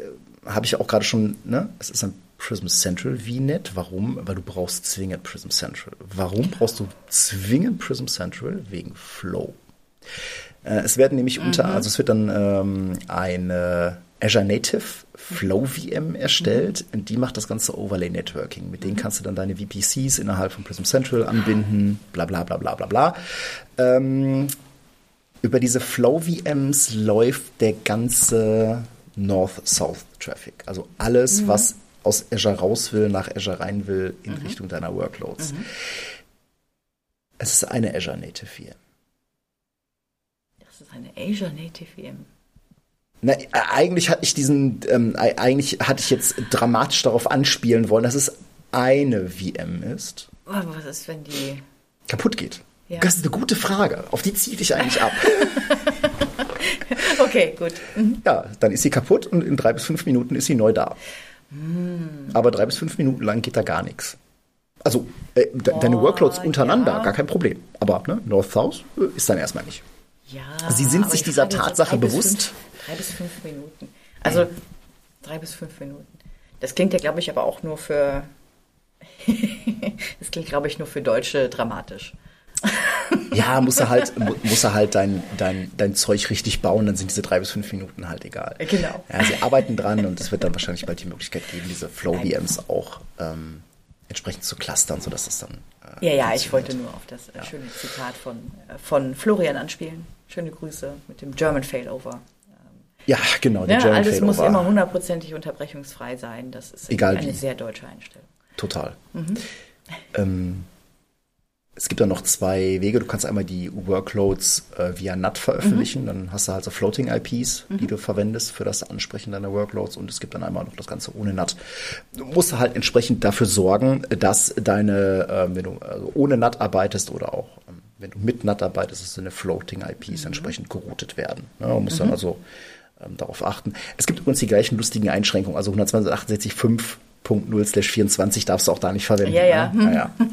Speaker 2: habe ich auch gerade schon, ne, es ist ein Prism Central VNet. Warum? Weil du brauchst zwingend Prism Central. Warum brauchst du zwingend Prism Central? Wegen Flow. Äh, es werden nämlich unter, also es wird dann ähm, eine Azure Native Flow VM erstellt und die macht das ganze Overlay Networking. Mit denen kannst du dann deine VPCs innerhalb von Prism Central anbinden, bla bla bla bla bla bla. Ähm, über diese Flow VMs läuft der ganze North-South-Traffic. Also alles, was aus Azure raus will, nach Azure rein will, in Richtung deiner Workloads. Es ist eine Azure Native VM.
Speaker 1: Das ist eine Azure Native VM.
Speaker 2: Na, eigentlich hatte ich diesen, ähm, eigentlich hatte ich jetzt dramatisch darauf anspielen wollen, dass es eine VM ist,
Speaker 1: Oh, Was ist, wenn die.
Speaker 2: kaputt geht.
Speaker 1: Ja.
Speaker 2: Das ist eine gute Frage. Auf die ziehe ich eigentlich ab.
Speaker 1: Okay, gut.
Speaker 2: ja, dann ist sie kaputt und in drei bis fünf Minuten ist sie neu da. Aber drei bis fünf Minuten lang geht da gar nichts. Also äh, de deine Workloads untereinander,
Speaker 1: ja.
Speaker 2: gar kein Problem. Aber ne, North-South äh, ist dann erstmal nicht.
Speaker 1: Ja.
Speaker 2: Sie sind sich
Speaker 1: ich
Speaker 2: dieser Tatsache
Speaker 1: drei
Speaker 2: bewusst?
Speaker 1: Fünf, drei bis fünf Minuten. Also drei bis fünf Minuten. Das klingt ja, glaube ich, aber auch nur für. das klingt, glaube ich, nur für Deutsche dramatisch.
Speaker 2: Ja, muss er halt, mu- muss er halt dein, dein, dein Zeug richtig bauen, dann sind diese drei bis fünf Minuten halt egal.
Speaker 1: Genau.
Speaker 2: Ja, sie arbeiten dran und es wird dann wahrscheinlich bald die Möglichkeit geben, diese Flow-VMs auch ähm, entsprechend zu clustern, sodass das dann. Äh,
Speaker 1: Ja, ja, ich wollte nur auf das äh, schöne Zitat von, äh, von Florian anspielen. Schöne Grüße mit dem German Failover.
Speaker 2: Ja, genau,
Speaker 1: Ja,
Speaker 2: German
Speaker 1: alles muss immer hundertprozentig unterbrechungsfrei sein. Das ist
Speaker 2: Egal
Speaker 1: eine
Speaker 2: wie.
Speaker 1: sehr deutsche Einstellung.
Speaker 2: Total. Ähm, es gibt dann noch zwei Wege. Du kannst einmal die Workloads äh, via NAT veröffentlichen. Mhm. Dann hast du halt so Floating IPs, mhm. die du verwendest für das Ansprechen deiner Workloads. Und es gibt dann einmal noch das Ganze ohne NAT. Du musst halt entsprechend dafür sorgen, dass deine, äh, wenn du also ohne NAT arbeitest oder auch ähm, wenn du mit NAT arbeitest, dass deine Floating IPs mhm. entsprechend geroutet werden. Ja, du musst dann mhm. also ähm, darauf achten. Es gibt übrigens die gleichen lustigen Einschränkungen. Also 168.5.0 24 darfst du auch da nicht verwenden.
Speaker 1: Ja, ja.
Speaker 2: Ne? ja, ja.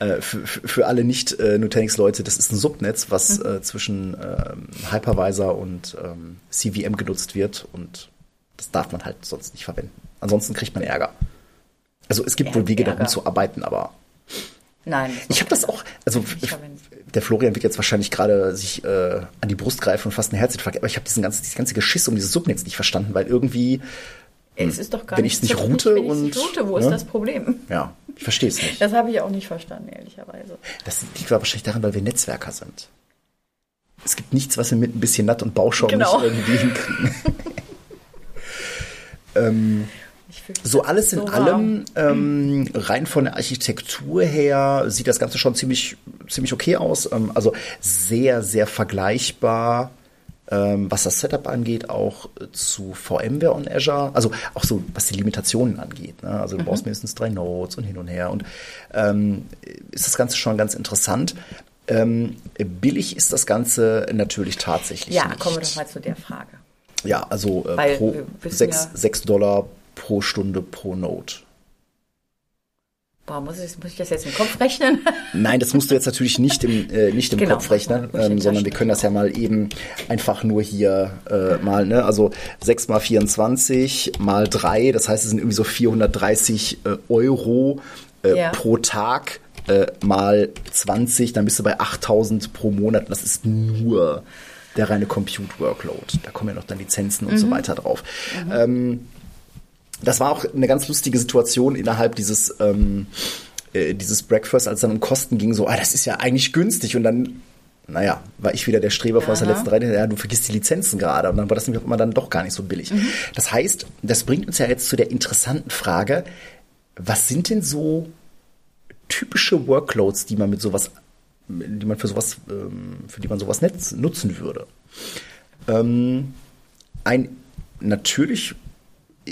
Speaker 2: Äh, für, für alle nicht-Nutanix-Leute, das ist ein Subnetz, was mhm. äh, zwischen ähm, Hypervisor und ähm, CVM genutzt wird und das darf man halt sonst nicht verwenden. Ansonsten kriegt man Ärger. Also es gibt wohl Wege, darum zu arbeiten, aber
Speaker 1: Nein.
Speaker 2: Ich habe das auch, also der Florian wird jetzt wahrscheinlich gerade sich äh, an die Brust greifen und fast ein Herzinfarkt, aber ich habe diesen ganzen, dieses ganze Geschiss um dieses Subnetz nicht verstanden, weil irgendwie
Speaker 1: es ist doch gar
Speaker 2: wenn ich es nicht route nicht, und.
Speaker 1: Route, wo ne? ist das Problem?
Speaker 2: Ja, ich verstehe es nicht.
Speaker 1: Das habe ich auch nicht verstanden, ehrlicherweise.
Speaker 2: Das liegt wahrscheinlich daran, weil wir Netzwerker sind. Es gibt nichts, was wir mit ein bisschen Natt und Bauschaum
Speaker 1: genau.
Speaker 2: nicht irgendwie hinkriegen. ähm, so alles in so allem, ähm, rein von der Architektur her, sieht das Ganze schon ziemlich, ziemlich okay aus. Ähm, also sehr, sehr vergleichbar ähm, was das Setup angeht, auch zu VMware und Azure, also auch so, was die Limitationen angeht. Ne? Also du mhm. brauchst mindestens drei Nodes und hin und her und ähm, ist das Ganze schon ganz interessant. Ähm, billig ist das Ganze natürlich tatsächlich
Speaker 1: ja,
Speaker 2: nicht.
Speaker 1: Ja, kommen wir doch mal zu der Frage.
Speaker 2: Ja, also äh, pro 6 ja Dollar pro Stunde pro Node.
Speaker 1: Boah, muss ich, muss ich das jetzt im Kopf rechnen?
Speaker 2: Nein, das musst du jetzt natürlich nicht im, äh, nicht im genau, Kopf rechnen, ähm, sondern wir können das ja mal eben einfach nur hier äh, mal, ne? Also 6 mal 24 mal 3, das heißt, es sind irgendwie so 430 äh, Euro äh, ja. pro Tag äh, mal 20, dann bist du bei 8000 pro Monat. Das ist nur der reine Compute-Workload. Da kommen ja noch dann Lizenzen und mhm. so weiter drauf. Mhm. Ähm, das war auch eine ganz lustige Situation innerhalb dieses, ähm, äh, dieses Breakfast, als dann um Kosten ging, so, ah, das ist ja eigentlich günstig. Und dann, naja, war ich wieder der Streber vor der letzten Reihe, ja, du vergisst die Lizenzen gerade. Und dann war das nämlich auch immer dann doch gar nicht so billig. Mhm. Das heißt, das bringt uns ja jetzt zu der interessanten Frage, was sind denn so typische Workloads, die man mit sowas, die man für sowas, ähm, für die man sowas nutzen würde? Ähm, ein natürlich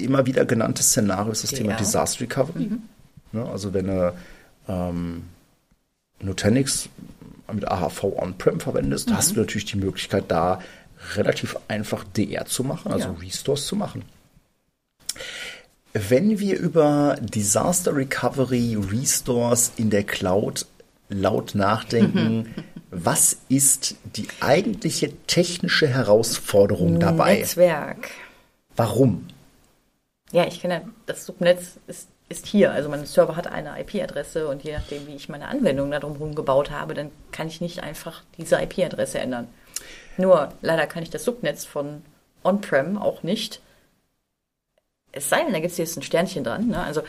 Speaker 2: immer wieder genanntes Szenario ist das ja. Thema Disaster Recovery. Mhm. Ne, also wenn du ähm, Nutanix mit AHV On-Prem verwendest, mhm. hast du natürlich die Möglichkeit, da relativ einfach DR zu machen, also ja. Restores zu machen. Wenn wir über Disaster Recovery Restores in der Cloud laut nachdenken, was ist die eigentliche technische Herausforderung dabei?
Speaker 1: Netzwerk.
Speaker 2: Warum?
Speaker 1: Ja, ich kenne das Subnetz ist, ist hier. Also mein Server hat eine IP-Adresse und je nachdem, wie ich meine Anwendung da drumherum gebaut habe, dann kann ich nicht einfach diese IP-Adresse ändern. Nur leider kann ich das Subnetz von On-Prem auch nicht. Es sei denn, da gibt es jetzt ein Sternchen dran. Ne? Also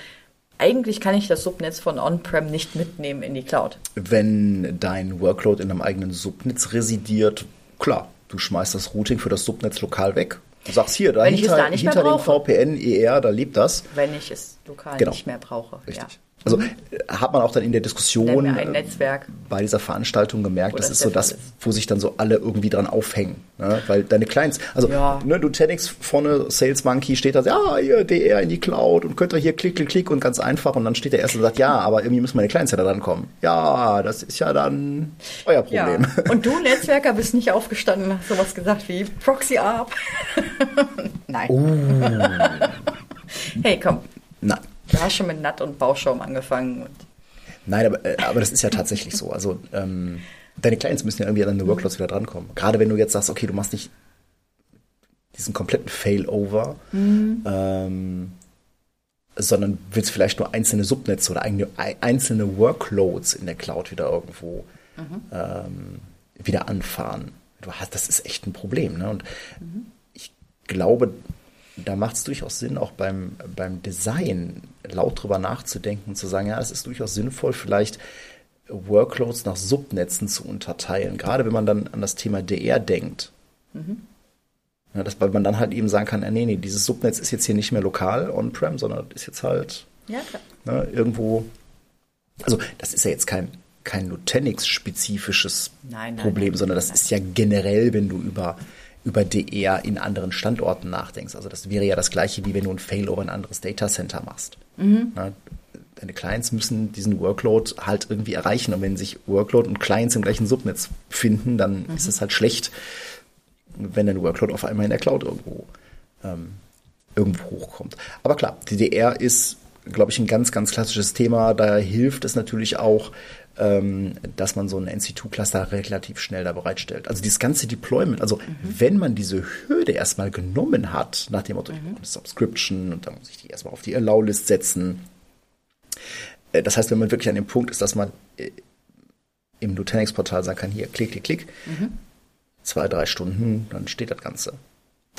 Speaker 1: eigentlich kann ich das Subnetz von On-Prem nicht mitnehmen in die Cloud.
Speaker 2: Wenn dein Workload in einem eigenen Subnetz residiert, klar, du schmeißt das Routing für das Subnetz lokal weg Du sagst hier, da hinter, hinter dem VPN, ER, da lebt das.
Speaker 1: Wenn ich es lokal genau. nicht mehr brauche.
Speaker 2: Richtig. Ja. Also äh, hat man auch dann in der Diskussion
Speaker 1: ein Netzwerk.
Speaker 2: bei dieser Veranstaltung gemerkt, das, das ist so das, ist. wo sich dann so alle irgendwie dran aufhängen. Ne? Weil deine Clients, also ja. ne, du TEDx vorne, Sales Monkey steht da, ja, hier DR in die Cloud und könnt ihr hier klick, klick, klick und ganz einfach und dann steht der Erste und sagt, ja, aber irgendwie müssen meine Clients ja da dran kommen. Ja, das ist ja dann euer Problem.
Speaker 1: Ja. Und du, Netzwerker, bist nicht aufgestanden, hast sowas gesagt wie Proxy Up. Nein.
Speaker 2: Uh.
Speaker 1: hey, komm.
Speaker 2: Nein.
Speaker 1: Du hast schon mit Natt und Bauschaum angefangen. Und
Speaker 2: Nein, aber, äh, aber das ist ja tatsächlich so. Also ähm, deine Clients müssen ja irgendwie an deine Workloads wieder drankommen. Gerade wenn du jetzt sagst, okay, du machst nicht diesen kompletten Failover, mhm. ähm, sondern willst vielleicht nur einzelne Subnetze oder eigene, einzelne Workloads in der Cloud wieder irgendwo mhm. ähm, wieder anfahren. Du hast, das ist echt ein Problem. Ne? Und mhm. ich glaube, da macht es durchaus Sinn, auch beim, beim Design laut drüber nachzudenken und zu sagen, ja, es ist durchaus sinnvoll, vielleicht Workloads nach Subnetzen zu unterteilen. Gerade wenn man dann an das Thema DR denkt. Mhm. Ja, dass, weil man dann halt eben sagen kann, nee, nee, dieses Subnetz ist jetzt hier nicht mehr lokal on-prem, sondern ist jetzt halt
Speaker 1: Ja.
Speaker 2: Ne, irgendwo, also das ist ja jetzt kein, kein Nutanix-spezifisches Problem, sondern das
Speaker 1: nein.
Speaker 2: ist ja generell, wenn du über, über DR in anderen Standorten nachdenkst. Also das wäre ja das gleiche, wie wenn du ein Failover in ein anderes Datacenter machst.
Speaker 1: Mhm.
Speaker 2: Ne, deine Clients müssen diesen Workload halt irgendwie erreichen. Und wenn sich Workload und Clients im gleichen Subnetz befinden, dann
Speaker 1: Mhm.
Speaker 2: ist es halt schlecht, wenn dein Workload auf einmal in der Cloud irgendwo, ähm, irgendwo hochkommt. Aber klar, DDR ist, glaube ich, ein ganz, ganz klassisches Thema. Da hilft es natürlich auch, ähm, dass man so einen NC2-Cluster relativ schnell da bereitstellt. Also dieses ganze Deployment, also wenn man diese Hürde erstmal genommen hat, nach dem Motto, ich brauche eine Subscription und dann muss ich die erstmal auf die Allow-List setzen, äh, das heißt, wenn man wirklich an dem Punkt ist, dass man äh, im Nutanix-Portal sagen kann, hier, klick, klick, klick, zwei, drei Stunden, dann steht das Ganze.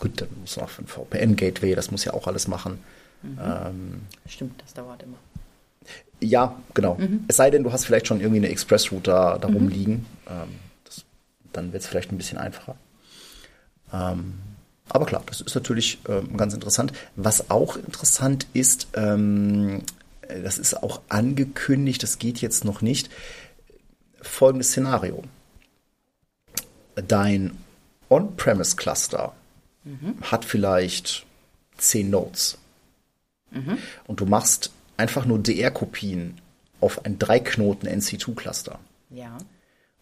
Speaker 2: Gut, dann muss man auch für ein VPN-Gateway, das muss ja auch alles machen. Ähm,
Speaker 1: Stimmt, das dauert immer.
Speaker 2: Ja, genau. Es sei denn, du hast vielleicht schon irgendwie eine Express-Router da rumliegen. Ähm, das, dann wird es vielleicht ein bisschen einfacher. Ähm, aber klar, das ist natürlich ähm, ganz interessant. Was auch interessant ist, ähm, das ist auch angekündigt, das geht jetzt noch nicht. Folgendes Szenario. Dein On-Premise-Cluster hat vielleicht 10 Nodes. Und du machst einfach nur DR-Kopien auf ein Dreiknoten NC2-Cluster.
Speaker 1: Ja.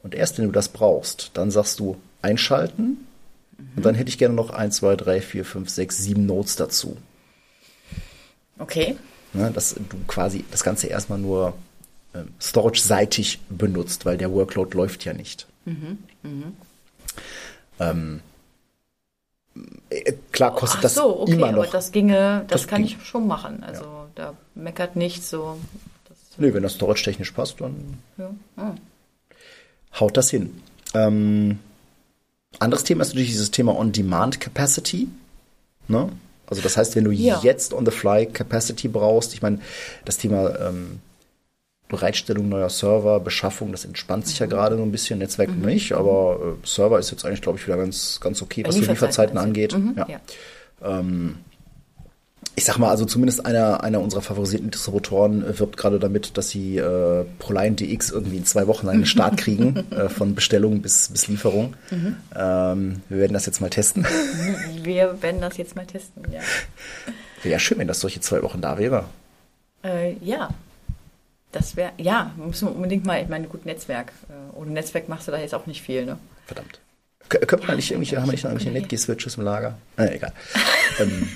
Speaker 2: Und erst wenn du das brauchst, dann sagst du einschalten und dann hätte ich gerne noch 1, 2, 3, 4, 5, 6, 7 Nodes dazu.
Speaker 1: Okay.
Speaker 2: Ne, dass du quasi das Ganze erstmal nur ähm, storage-seitig benutzt, weil der Workload läuft ja nicht. Ähm, äh, klar kostet
Speaker 1: Ach
Speaker 2: das
Speaker 1: so, okay,
Speaker 2: immer noch.
Speaker 1: aber das ginge, das,
Speaker 2: Das
Speaker 1: kann
Speaker 2: ging.
Speaker 1: ich schon machen. Also da meckert nicht so.
Speaker 2: Nö, wenn das storage-technisch passt, dann
Speaker 1: ja. ah.
Speaker 2: haut das hin. Ähm, anderes Thema ist natürlich dieses Thema On-Demand-Capacity. Ne? Also das heißt, wenn du
Speaker 1: Ja.
Speaker 2: jetzt on-the-fly Capacity brauchst, ich meine, das Thema ähm, Bereitstellung neuer Server, Beschaffung, das entspannt sich ja
Speaker 1: Mhm.
Speaker 2: gerade so ein bisschen, Netzwerk nicht, aber äh, Server ist jetzt eigentlich, glaube ich, wieder ganz, ganz okay, was die
Speaker 1: Lieferzeiten
Speaker 2: Lieferzeiten angeht.
Speaker 1: Mhm,
Speaker 2: ja.
Speaker 1: ja.
Speaker 2: Ich sag mal, also zumindest einer, einer unserer favorisierten Distributoren äh, wirbt gerade damit, dass sie äh, Proline DX irgendwie in zwei Wochen einen Start kriegen, äh, von Bestellung bis, bis Lieferung. Ähm, wir werden das jetzt mal testen.
Speaker 1: Wir werden das jetzt mal testen, ja.
Speaker 2: Wäre ja schön, wenn das solche zwei Wochen da wäre.
Speaker 1: Äh, ja. Das wäre, ja, müssen wir unbedingt mal, ich meine, gut, Netzwerk. Äh, ohne Netzwerk machst du da jetzt auch nicht viel, ne?
Speaker 2: Verdammt. K können wir nicht irgendwelche, haben wir nicht noch irgendwelche Netgear-Switches im Lager? Äh, egal. ähm,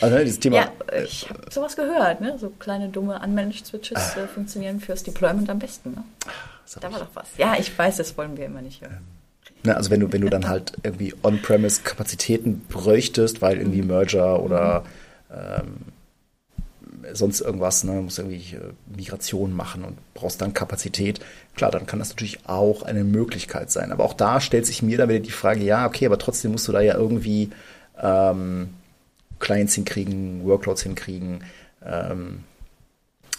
Speaker 2: also ne, dieses Thema.
Speaker 1: Ja, ich habe sowas gehört, ne? So kleine dumme Unmanaged Switches äh, funktionieren fürs Deployment am besten, ne? Da war doch was. Ja, ich weiß, das wollen wir immer nicht hören.
Speaker 2: Ne, also wenn du, wenn du dann halt irgendwie On-Premise Kapazitäten bräuchtest, weil irgendwie Merger oder ähm, sonst irgendwas, ne, musst irgendwie äh, Migration machen und brauchst dann Kapazität, klar, dann kann das natürlich auch eine Möglichkeit sein. Aber auch da stellt sich mir dann wieder die Frage, ja, okay, aber trotzdem musst du da ja irgendwie ähm, Clients hinkriegen, Workloads hinkriegen. Ähm,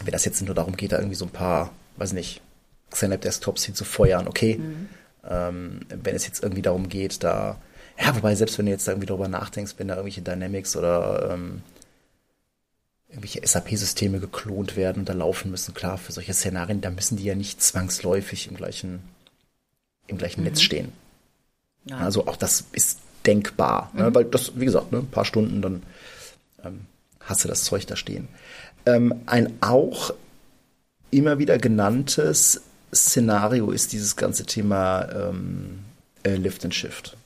Speaker 2: wenn das jetzt nur darum geht, da irgendwie so ein paar, weiß nicht, Xenap-Desktops hinzufeuern, okay. Ähm, wenn es jetzt irgendwie darum geht, da, ja, wobei selbst wenn du jetzt da irgendwie darüber nachdenkst, wenn da irgendwelche Dynamics oder ähm, irgendwelche SAP-Systeme geklont werden und da laufen müssen, klar, für solche Szenarien, da müssen die ja nicht zwangsläufig im gleichen, im gleichen Netz stehen.
Speaker 1: Ja.
Speaker 2: Also auch das ist denkbar, ne? weil das, wie gesagt, ne, ein paar Stunden, dann ähm, hast du das Zeug da stehen. Ähm, ein auch immer wieder genanntes Szenario ist dieses ganze Thema ähm, äh, Lift and Shift.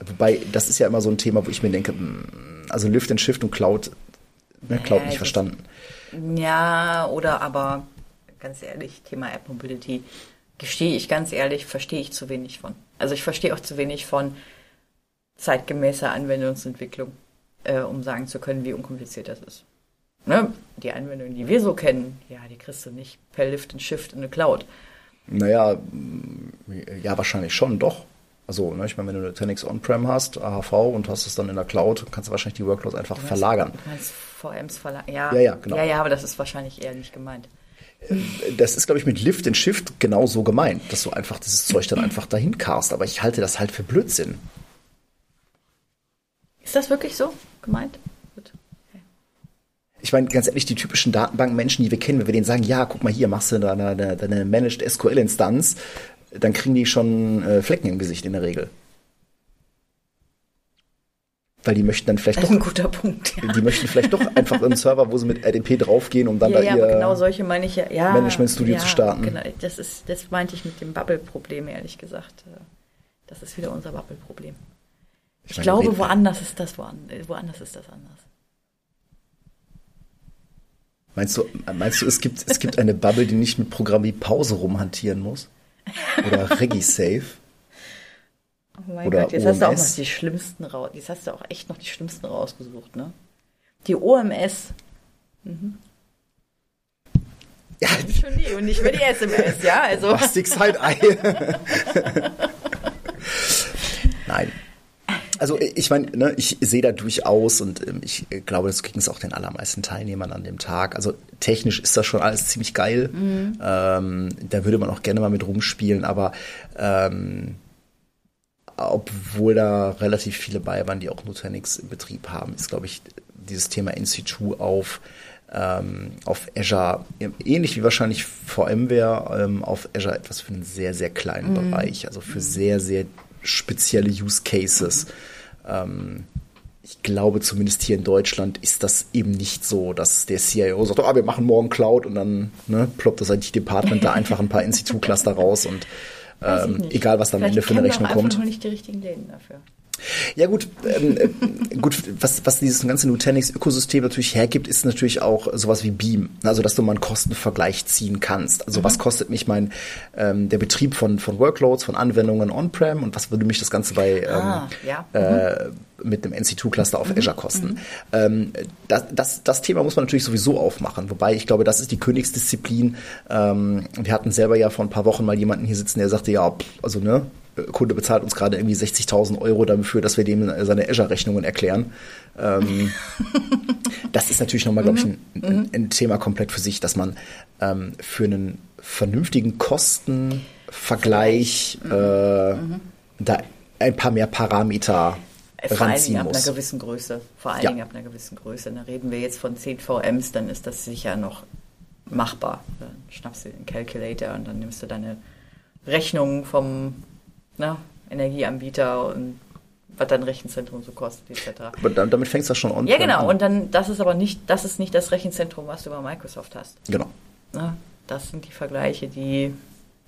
Speaker 2: Wobei, das ist ja immer so ein Thema, wo ich mir denke, mh, also Lift and Shift und Cloud, ne, Cloud
Speaker 1: Ja,
Speaker 2: nicht verstanden.
Speaker 1: Ja, oder aber ganz ehrlich, Thema App Mobility, gestehe ich ganz ehrlich, verstehe ich zu wenig von. Also ich verstehe auch zu wenig von zeitgemäßer Anwendungsentwicklung, äh, um sagen zu können, wie unkompliziert das ist. Ne? Die Anwendungen, die wir so kennen, ja, die kriegst du nicht per Lift and Shift in eine Cloud.
Speaker 2: Naja, ja, wahrscheinlich schon, doch. Also, ne, ich meine, wenn du eine Tenix On-Prem hast, AHV und hast es dann in der Cloud, kannst du wahrscheinlich die Workloads einfach verlagern.
Speaker 1: Du meinst VMs verlagern? Ja,
Speaker 2: Ja, ja, genau.
Speaker 1: Ja, ja, aber das ist wahrscheinlich eher nicht gemeint.
Speaker 2: Das ist, glaube ich, mit Lift and Shift genau so gemeint, dass du einfach dieses Zeug dann einfach dahin cast. Aber ich halte das halt für Blödsinn.
Speaker 1: Ist das wirklich so gemeint?
Speaker 2: Ich meine, ganz ehrlich, die typischen Datenbankmenschen, die wir kennen, wenn wir denen sagen, ja, guck mal hier, machst du deine, deine, deine Managed SQL-Instanz, dann kriegen die schon äh, Flecken im Gesicht in der Regel. Weil die möchten dann vielleicht
Speaker 1: Das
Speaker 2: doch,
Speaker 1: ist ein guter Punkt. Ja.
Speaker 2: die möchten vielleicht doch einfach einen Server, wo sie mit RDP draufgehen, um dann
Speaker 1: Ja,
Speaker 2: da
Speaker 1: ja,
Speaker 2: ihr
Speaker 1: genau solche meine ich ja. ja
Speaker 2: Management Studio
Speaker 1: ja,
Speaker 2: zu starten.
Speaker 1: Genau, das, ist, das meinte ich mit dem Bubble-Problem, ehrlich gesagt. Das ist wieder unser Bubble-Problem. Ich,
Speaker 2: Ich meine,
Speaker 1: glaube, woanders ist das woanders, woanders ist das anders.
Speaker 2: Meinst du, meinst du, es gibt, es gibt eine Bubble, die nicht mit Programm wie Pause rumhantieren muss? Oder ReggiSafe?
Speaker 1: Oh mein
Speaker 2: Oder
Speaker 1: Gott, jetzt hast du auch
Speaker 2: OMS.
Speaker 1: noch die schlimmsten raus. Jetzt hast du auch echt noch die schlimmsten rausgesucht, ne? Die OMS.
Speaker 2: Ja,
Speaker 1: Schon die und nicht mehr die SMS, ja? Also.
Speaker 2: Bastik Side-Eye. Nein. Also ich meine, ne, ich sehe da durchaus und ähm, ich äh, glaube, das ging es auch den allermeisten Teilnehmern an dem Tag. Also technisch ist das schon alles ziemlich geil. Ähm, da würde man auch gerne mal mit rumspielen, aber ähm, obwohl da relativ viele bei waren, die auch Nutanix im Betrieb haben, ist, glaube ich, dieses Thema In-Situ auf, ähm, auf Azure, ähnlich wie wahrscheinlich VMware, ähm, auf Azure etwas für einen sehr, sehr kleinen Bereich, also für sehr, sehr spezielle Use Cases. Ähm, ich glaube, zumindest hier in Deutschland ist das eben nicht so, dass der CIO sagt, ah, wir machen morgen Cloud und dann ne, ploppt das IT-Department da einfach ein paar In-Situ-Cluster raus und
Speaker 1: ich
Speaker 2: ähm, egal, was da am Ende für eine Rechnung kommt.
Speaker 1: noch nicht die richtigen Läden dafür.
Speaker 2: Ja gut, ähm, äh, gut, was, was dieses ganze Nutanix-Ökosystem natürlich hergibt, ist natürlich auch sowas wie Beam. Also dass du mal einen Kostenvergleich ziehen kannst. Also was kostet mich mein ähm, der Betrieb von, von Workloads, von Anwendungen on-prem und was würde mich das Ganze bei ähm,
Speaker 1: Ah, ja.
Speaker 2: äh, mit einem NC2-Cluster auf Azure kosten. Ähm, das, das, das Thema muss man natürlich sowieso aufmachen, wobei ich glaube, das ist die Königsdisziplin. Ähm, wir hatten selber ja vor ein paar Wochen mal jemanden hier sitzen, der sagte, ja, pff, also ne, Kunde bezahlt uns gerade irgendwie 60.000 Euro dafür, dass wir dem seine Azure-Rechnungen erklären. Ähm, das ist natürlich nochmal, glaube ich, ein, ein, ein Thema komplett für sich, dass man ähm, für einen vernünftigen Kostenvergleich äh, da ein paar mehr Parameter
Speaker 1: Äh, Vor allen Dingen
Speaker 2: ranziehen
Speaker 1: ab einer gewissen Größe. Vor allen
Speaker 2: Ja.
Speaker 1: Dingen ab einer gewissen Größe. Da reden wir jetzt von 10 VMs, dann ist das sicher noch machbar. Dann schnappst du den Calculator und dann nimmst du deine Rechnung vom na, Energieanbieter und was dein Rechenzentrum so kostet, etc.
Speaker 2: Aber damit fängst du schon an.
Speaker 1: Ja, genau. Und dann, das ist aber nicht, das ist nicht das Rechenzentrum, was du bei Microsoft hast.
Speaker 2: Genau.
Speaker 1: Ne? Das sind die Vergleiche, die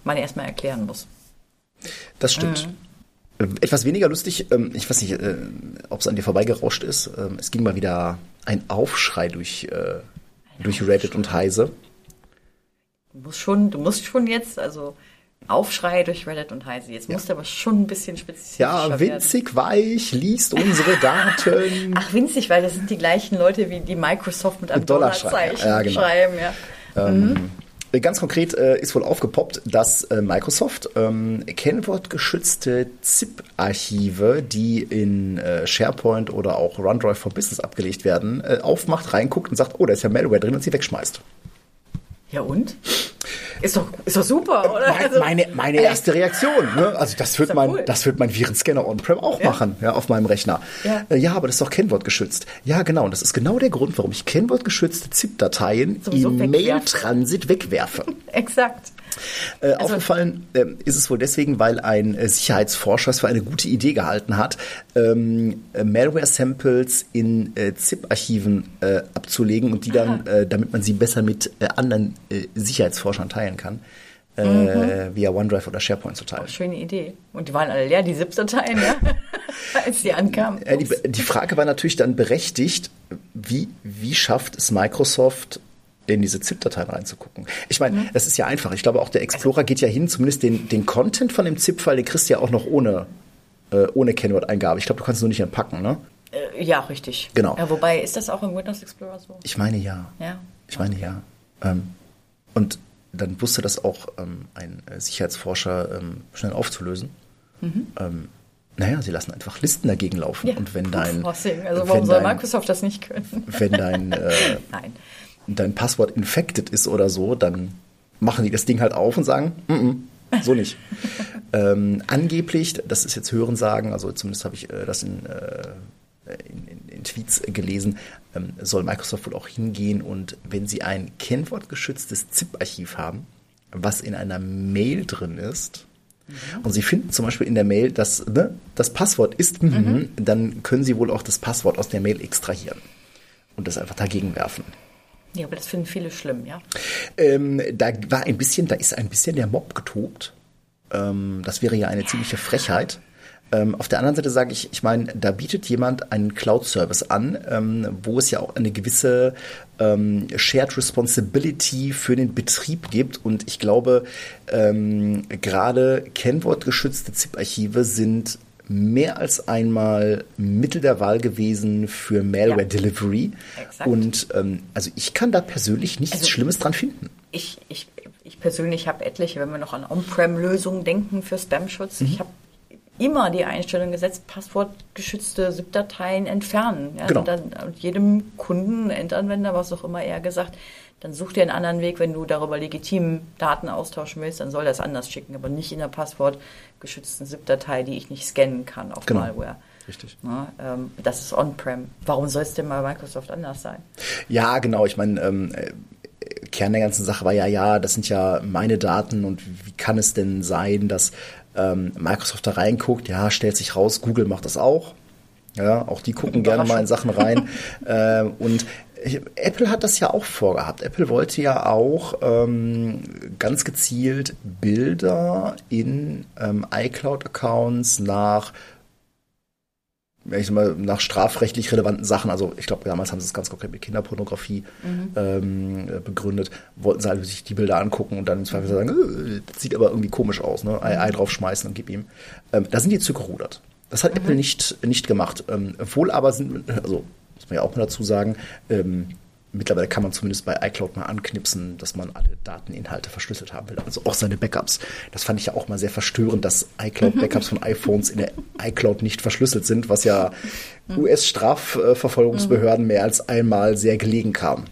Speaker 1: man erstmal erklären muss.
Speaker 2: Das stimmt.
Speaker 1: Mhm.
Speaker 2: Etwas weniger lustig, ähm, ich weiß nicht, äh, ob es an dir vorbeigerauscht ist. Ähm, es ging mal wieder ein Aufschrei durch, äh, durch Reddit und Heise.
Speaker 1: Du musst schon, du musst schon jetzt, also Aufschrei durch Reddit und Heise. Jetzt musst du aber schon ein bisschen spezifischer
Speaker 2: Ja,
Speaker 1: werden.
Speaker 2: winzig weich, liest unsere Daten.
Speaker 1: Ach, winzig, weil das sind die gleichen Leute, wie die Microsoft mit einem
Speaker 2: Dollar
Speaker 1: Dollarzeichen
Speaker 2: schreiben. Ja, genau.
Speaker 1: schreiben. Ja.
Speaker 2: Ähm, Ganz konkret äh, ist wohl aufgepoppt, dass äh, Microsoft ähm, kennwortgeschützte ZIP-Archive, die in äh, SharePoint oder auch OneDrive for Business abgelegt werden, äh, aufmacht, reinguckt und sagt, oh, da ist ja Malware drin und sie wegschmeißt.
Speaker 1: Ja, und? Ist doch, ist doch super, oder?
Speaker 2: Meine,
Speaker 1: Also,
Speaker 2: meine, meine erste Reaktion. Ne? Also das wird
Speaker 1: ja
Speaker 2: mein,
Speaker 1: cool.
Speaker 2: das wird mein Virenscanner on-prem auch machen, ja, auf meinem Rechner.
Speaker 1: Ja.
Speaker 2: Äh, ja, aber das ist doch kennwortgeschützt. Ja, genau. Und das ist genau der Grund, warum ich kennwortgeschützte ZIP-Dateien im. Mail-Transit wegwerfe.
Speaker 1: Exakt.
Speaker 2: Äh,
Speaker 1: Also
Speaker 2: aufgefallen ähm, ist es wohl deswegen, weil ein äh, Sicherheitsforscher es für eine gute Idee gehalten hat, ähm, äh, Malware-Samples in äh, ZIP-Archiven äh, abzulegen und die dann, äh, damit man sie besser mit äh, anderen äh, Sicherheitsforschern teilen kann, äh,
Speaker 1: Mhm.
Speaker 2: via OneDrive oder SharePoint zu teilen.
Speaker 1: Schöne Idee. Und die waren alle leer, die ZIP-Dateien, ja? als die ankamen.
Speaker 2: Äh, die, die Frage war natürlich dann berechtigt, wie, wie schafft es Microsoft, in diese ZIP-Dateien reinzugucken? Ich meine,
Speaker 1: Mhm.
Speaker 2: das ist ja einfach. Ich glaube, auch der Explorer geht ja hin, zumindest den, den Content von dem ZIP-File, den kriegst du ja auch noch ohne, äh, ohne Kennwort-Eingabe. Ich glaube, du kannst es nur nicht entpacken, ne?
Speaker 1: Äh, ja, richtig.
Speaker 2: Genau.
Speaker 1: Ja, wobei, ist das auch im Windows Explorer so?
Speaker 2: Ich meine ja.
Speaker 1: Ja.
Speaker 2: Ich meine ja. Ähm, und dann wusste das auch ähm, ein äh, Sicherheitsforscher ähm, schnell aufzulösen. Ähm, naja, sie lassen einfach Listen dagegen laufen.
Speaker 1: Mhm. Ja,
Speaker 2: und wenn dein.
Speaker 1: Also
Speaker 2: wenn
Speaker 1: warum soll
Speaker 2: dein-
Speaker 1: Microsoft das nicht können?
Speaker 2: wenn dein, äh,
Speaker 1: Nein.
Speaker 2: Dein Passwort infected ist oder so, dann machen die das Ding halt auf und sagen, mm -mm, so nicht. ähm, angeblich, das ist jetzt Hörensagen, also zumindest habe ich äh, das in, äh, in, in, Tweets gelesen, ähm, soll Microsoft wohl auch hingehen und wenn sie ein kennwortgeschütztes ZIP-Archiv haben, was in einer Mail drin ist, mhm. und Sie finden zum Beispiel in der Mail, dass ne, das Passwort ist, mhm. mhm. dann können Sie wohl auch das Passwort aus der Mail extrahieren und das einfach dagegen werfen.
Speaker 1: Ja, aber das finden viele schlimm, ja.
Speaker 2: Ähm, da war ein bisschen, da ist ein bisschen der Mob getobt. Ähm, das wäre ja eine ziemliche Frechheit. Ähm, auf der anderen Seite sage ich, ich meine, da bietet jemand einen Cloud-Service an, ähm, wo es ja auch eine gewisse ähm, Shared Responsibility für den Betrieb gibt. Und ich glaube, ähm, gerade kennwortgeschützte ZIP-Archive sind mehr als einmal Mittel der Wahl gewesen für Malware ja. Delivery. Exakt. Und ähm, also ich kann da persönlich nichts also, Schlimmes dran finden.
Speaker 1: Ich, ich, ich persönlich habe etliche, wenn wir noch an On-Prem-Lösungen denken für Spam-Schutz. Mhm. Ich habe immer die Einstellung gesetzt, passwortgeschützte ZIP-Dateien entfernen. Ja, genau. dann, jedem Kunden, Endanwender, was auch immer er gesagt, dann such dir einen anderen Weg, wenn du darüber legitim Daten austauschen willst, dann soll das anders schicken, aber nicht in der passwortgeschützten ZIP-Datei, die ich nicht scannen kann auf genau. Malware.
Speaker 2: Richtig.
Speaker 1: Ja, ähm, das ist On-Prem. Warum soll es denn mal Microsoft anders sein?
Speaker 2: Ja, genau. Ich meine, ähm, Kern der ganzen Sache war ja, ja, das sind ja meine Daten und wie kann es denn sein, dass ähm, Microsoft da reinguckt, ja, stellt sich raus, Google macht das auch. Ja, auch die gucken gerne mal in Sachen rein. äh, und Apple hat das ja auch vorgehabt. Apple wollte ja auch ähm, ganz gezielt Bilder in ähm, iCloud-Accounts nach ich mal, nach strafrechtlich relevanten Sachen, also ich glaube, damals haben sie es ganz konkret mit Kinderpornografie mhm. ähm, äh, begründet, wollten sie halt sich die Bilder angucken und dann im Zweifel sagen, äh, das sieht aber irgendwie komisch aus, ne? Ei, Ei draufschmeißen und gib ihm. Ähm, da sind die zurückgerudert. Das hat mhm. Apple nicht, nicht gemacht. Ähm, wohl aber sind, also muss man ja auch mal dazu sagen, ähm, mittlerweile kann man zumindest bei iCloud mal anknipsen, dass man alle Dateninhalte verschlüsselt haben will, also auch seine Backups. Das fand ich ja auch mal sehr verstörend, dass iCloud-Backups von iPhones in der iCloud nicht verschlüsselt sind, was ja US-Strafverfolgungsbehörden mehr als einmal sehr gelegen kam.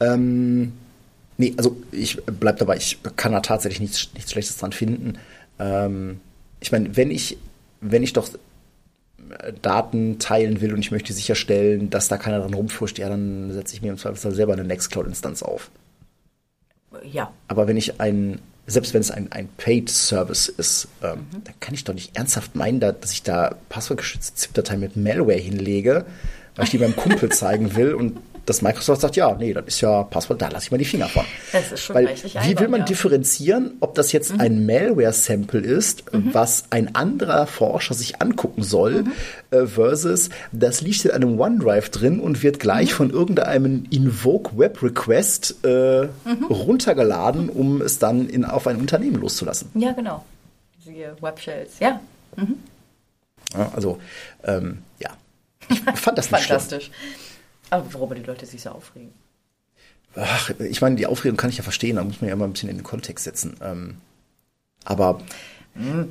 Speaker 2: Ähm, nee, also ich bleib dabei, ich kann da tatsächlich nichts, nichts Schlechtes dran finden. Ähm, ich meine, wenn ich, wenn ich doch Daten teilen will und ich möchte sicherstellen, dass da keiner dran rumfuscht, ja, dann setze ich mir im Zweifelsfall selber eine Nextcloud-Instanz auf.
Speaker 1: Ja.
Speaker 2: Aber wenn ich ein, selbst wenn es ein, ein Paid-Service ist, ähm, mhm. dann kann ich doch nicht ernsthaft meinen, dass ich da passwortgeschützte ZIP-Dateien mit Malware hinlege, weil ich die meinem Kumpel zeigen will und dass Microsoft sagt, ja, nee, das ist ja Passwort, da lasse ich mal die Finger von.
Speaker 1: Das ist schon
Speaker 2: Weil, Wie will man ja. differenzieren, ob das jetzt mhm. ein Malware-Sample ist, mhm. was ein anderer Forscher sich angucken soll, mhm. äh, versus das liegt in einem OneDrive drin und wird gleich mhm. von irgendeinem Invoke Web Request äh, mhm. runtergeladen, um es dann in, auf ein Unternehmen loszulassen.
Speaker 1: Ja, genau. Diese Web-Shells, ja. Mhm.
Speaker 2: ja. Also, ähm, ja. Ich fand das nicht
Speaker 1: Fantastisch. Schlimm. Aber worüber die Leute sich so aufregen?
Speaker 2: Ach, ich meine, die Aufregung kann ich ja verstehen, da muss man ja immer ein bisschen in den Kontext setzen. Ähm, aber hm.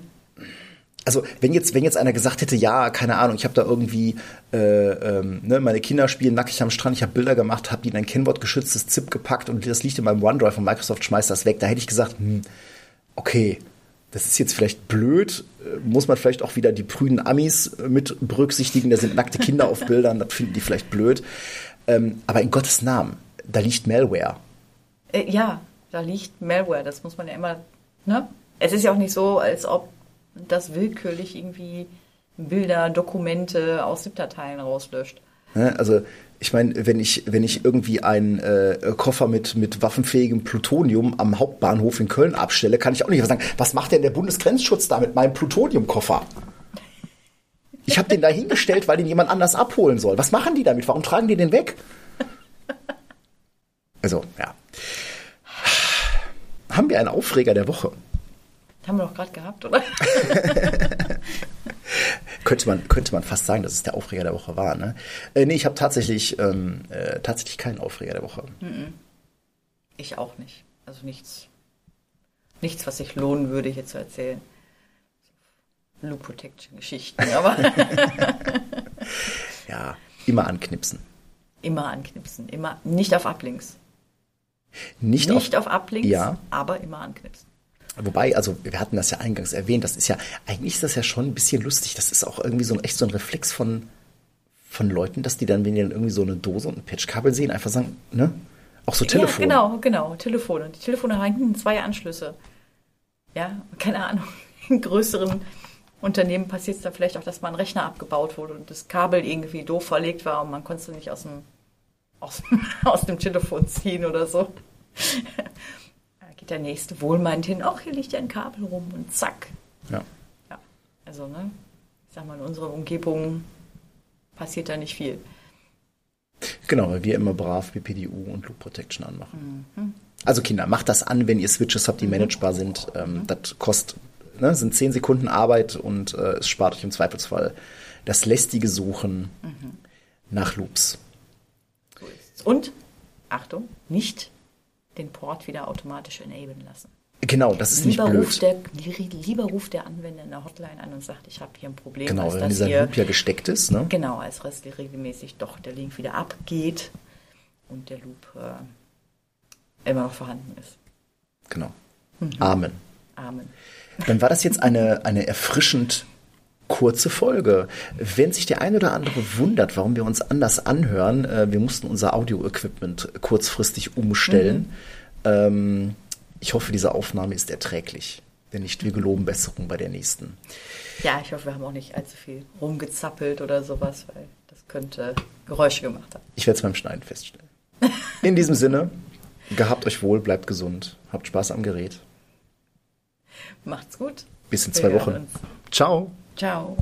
Speaker 2: also wenn jetzt, wenn jetzt einer gesagt hätte, ja, keine Ahnung, ich habe da irgendwie, äh, ähm, ne, meine Kinder spielen nackig am Strand, ich habe Bilder gemacht, habe die in ein Kennwortgeschütztes ZIP gepackt und das liegt in meinem OneDrive und Microsoft schmeißt das weg, da hätte ich gesagt, hm, okay, das ist jetzt vielleicht blöd, äh, muss man vielleicht auch wieder die prüden Amis äh, mit berücksichtigen, da sind nackte Kinder auf Bildern, das finden die vielleicht blöd. Ähm, aber in Gottes Namen, da liegt Malware.
Speaker 1: Äh, ja, da liegt Malware, das muss man ja immer, ne? Es ist ja auch nicht so, als ob das willkürlich irgendwie Bilder, Dokumente aus ZIP-Dateien rauslöscht.
Speaker 2: Ne, also ich meine, wenn ich, wenn ich irgendwie einen äh, Koffer mit, mit waffenfähigem Plutonium am Hauptbahnhof in Köln abstelle, kann ich auch nicht sagen, was macht denn der Bundesgrenzschutz da mit meinem Plutoniumkoffer? Ich habe den da hingestellt, weil den jemand anders abholen soll. Was machen die damit? Warum tragen die den weg? Also, ja. Haben wir einen Aufreger der Woche?
Speaker 1: Haben wir doch gerade gehabt, oder?
Speaker 2: könnte, man, könnte man fast sagen, dass es der Aufreger der Woche war. Ne? Äh, nee, ich habe tatsächlich, ähm, äh, tatsächlich keinen Aufreger der Woche.
Speaker 1: Ich auch nicht. Also nichts, nichts, was sich lohnen würde, hier zu erzählen. Loop Protection Geschichten, aber.
Speaker 2: ja, immer anknipsen.
Speaker 1: Immer anknipsen. Immer nicht auf Uplinks.
Speaker 2: Nicht,
Speaker 1: nicht auf, auf Uplinks, ja. aber immer anknipsen.
Speaker 2: Wobei, also wir hatten das ja eingangs erwähnt, das ist ja, eigentlich ist das ja schon ein bisschen lustig. Das ist auch irgendwie so ein echt so ein Reflex von, von Leuten, dass die dann, wenn die dann irgendwie so eine Dose und ein Patchkabel sehen, einfach sagen, ne? Auch so Telefon.
Speaker 1: Ja, genau, genau, Telefone. Die Telefone haben zwei Anschlüsse. Ja, keine Ahnung. In größeren Unternehmen passiert es da vielleicht auch, dass mal ein Rechner abgebaut wurde und das Kabel irgendwie doof verlegt war und man konnte es nicht aus dem, aus, aus dem Telefon ziehen oder so. Der nächste wohlmeint hin, ach, hier liegt ja ein Kabel rum und zack.
Speaker 2: Ja.
Speaker 1: Ja, also, ne, ich sag mal, in unserer Umgebung passiert da nicht viel.
Speaker 2: Genau, weil wir immer brav BPDU und Loop Protection anmachen. Also Kinder, macht das an, wenn ihr Switches habt, die managebar sind. Ähm, Das kostet, ne, sind 10 Sekunden Arbeit und äh, es spart euch im Zweifelsfall das lästige Suchen nach Loops.
Speaker 1: Und, Achtung, nicht den Port wieder automatisch enablen lassen.
Speaker 2: Genau, das ist nicht
Speaker 1: Lieber
Speaker 2: blöd.
Speaker 1: ruft, der, lieber ruft der Anwender in der Hotline an und sagt, ich habe hier ein Problem,
Speaker 2: Genau, wenn
Speaker 1: dass
Speaker 2: dieser
Speaker 1: hier,
Speaker 2: Loop ja gesteckt ist. Ne?
Speaker 1: genau, als dass regelmäßig doch der Link wieder abgeht und der Loop äh, immer noch vorhanden ist.
Speaker 2: Genau. Amen.
Speaker 1: Amen.
Speaker 2: Dann war das jetzt eine, eine erfrischend kurze Folge. Wenn sich der ein oder andere wundert, warum wir uns anders anhören, äh, wir mussten unser Audio-Equipment kurzfristig umstellen. Ähm, ich hoffe, diese Aufnahme ist erträglich. Wenn nicht, wir geloben Besserung bei der nächsten.
Speaker 1: Ja, ich hoffe, wir haben auch nicht allzu viel rumgezappelt oder sowas, weil das könnte Geräusche gemacht haben.
Speaker 2: Ich werde es beim Schneiden feststellen. In diesem Sinne, gehabt euch wohl, bleibt gesund, habt Spaß am Gerät.
Speaker 1: Macht's gut.
Speaker 2: Bis in
Speaker 1: Wir
Speaker 2: zwei Wochen.
Speaker 1: uns.
Speaker 2: Ciao.
Speaker 1: Ciao.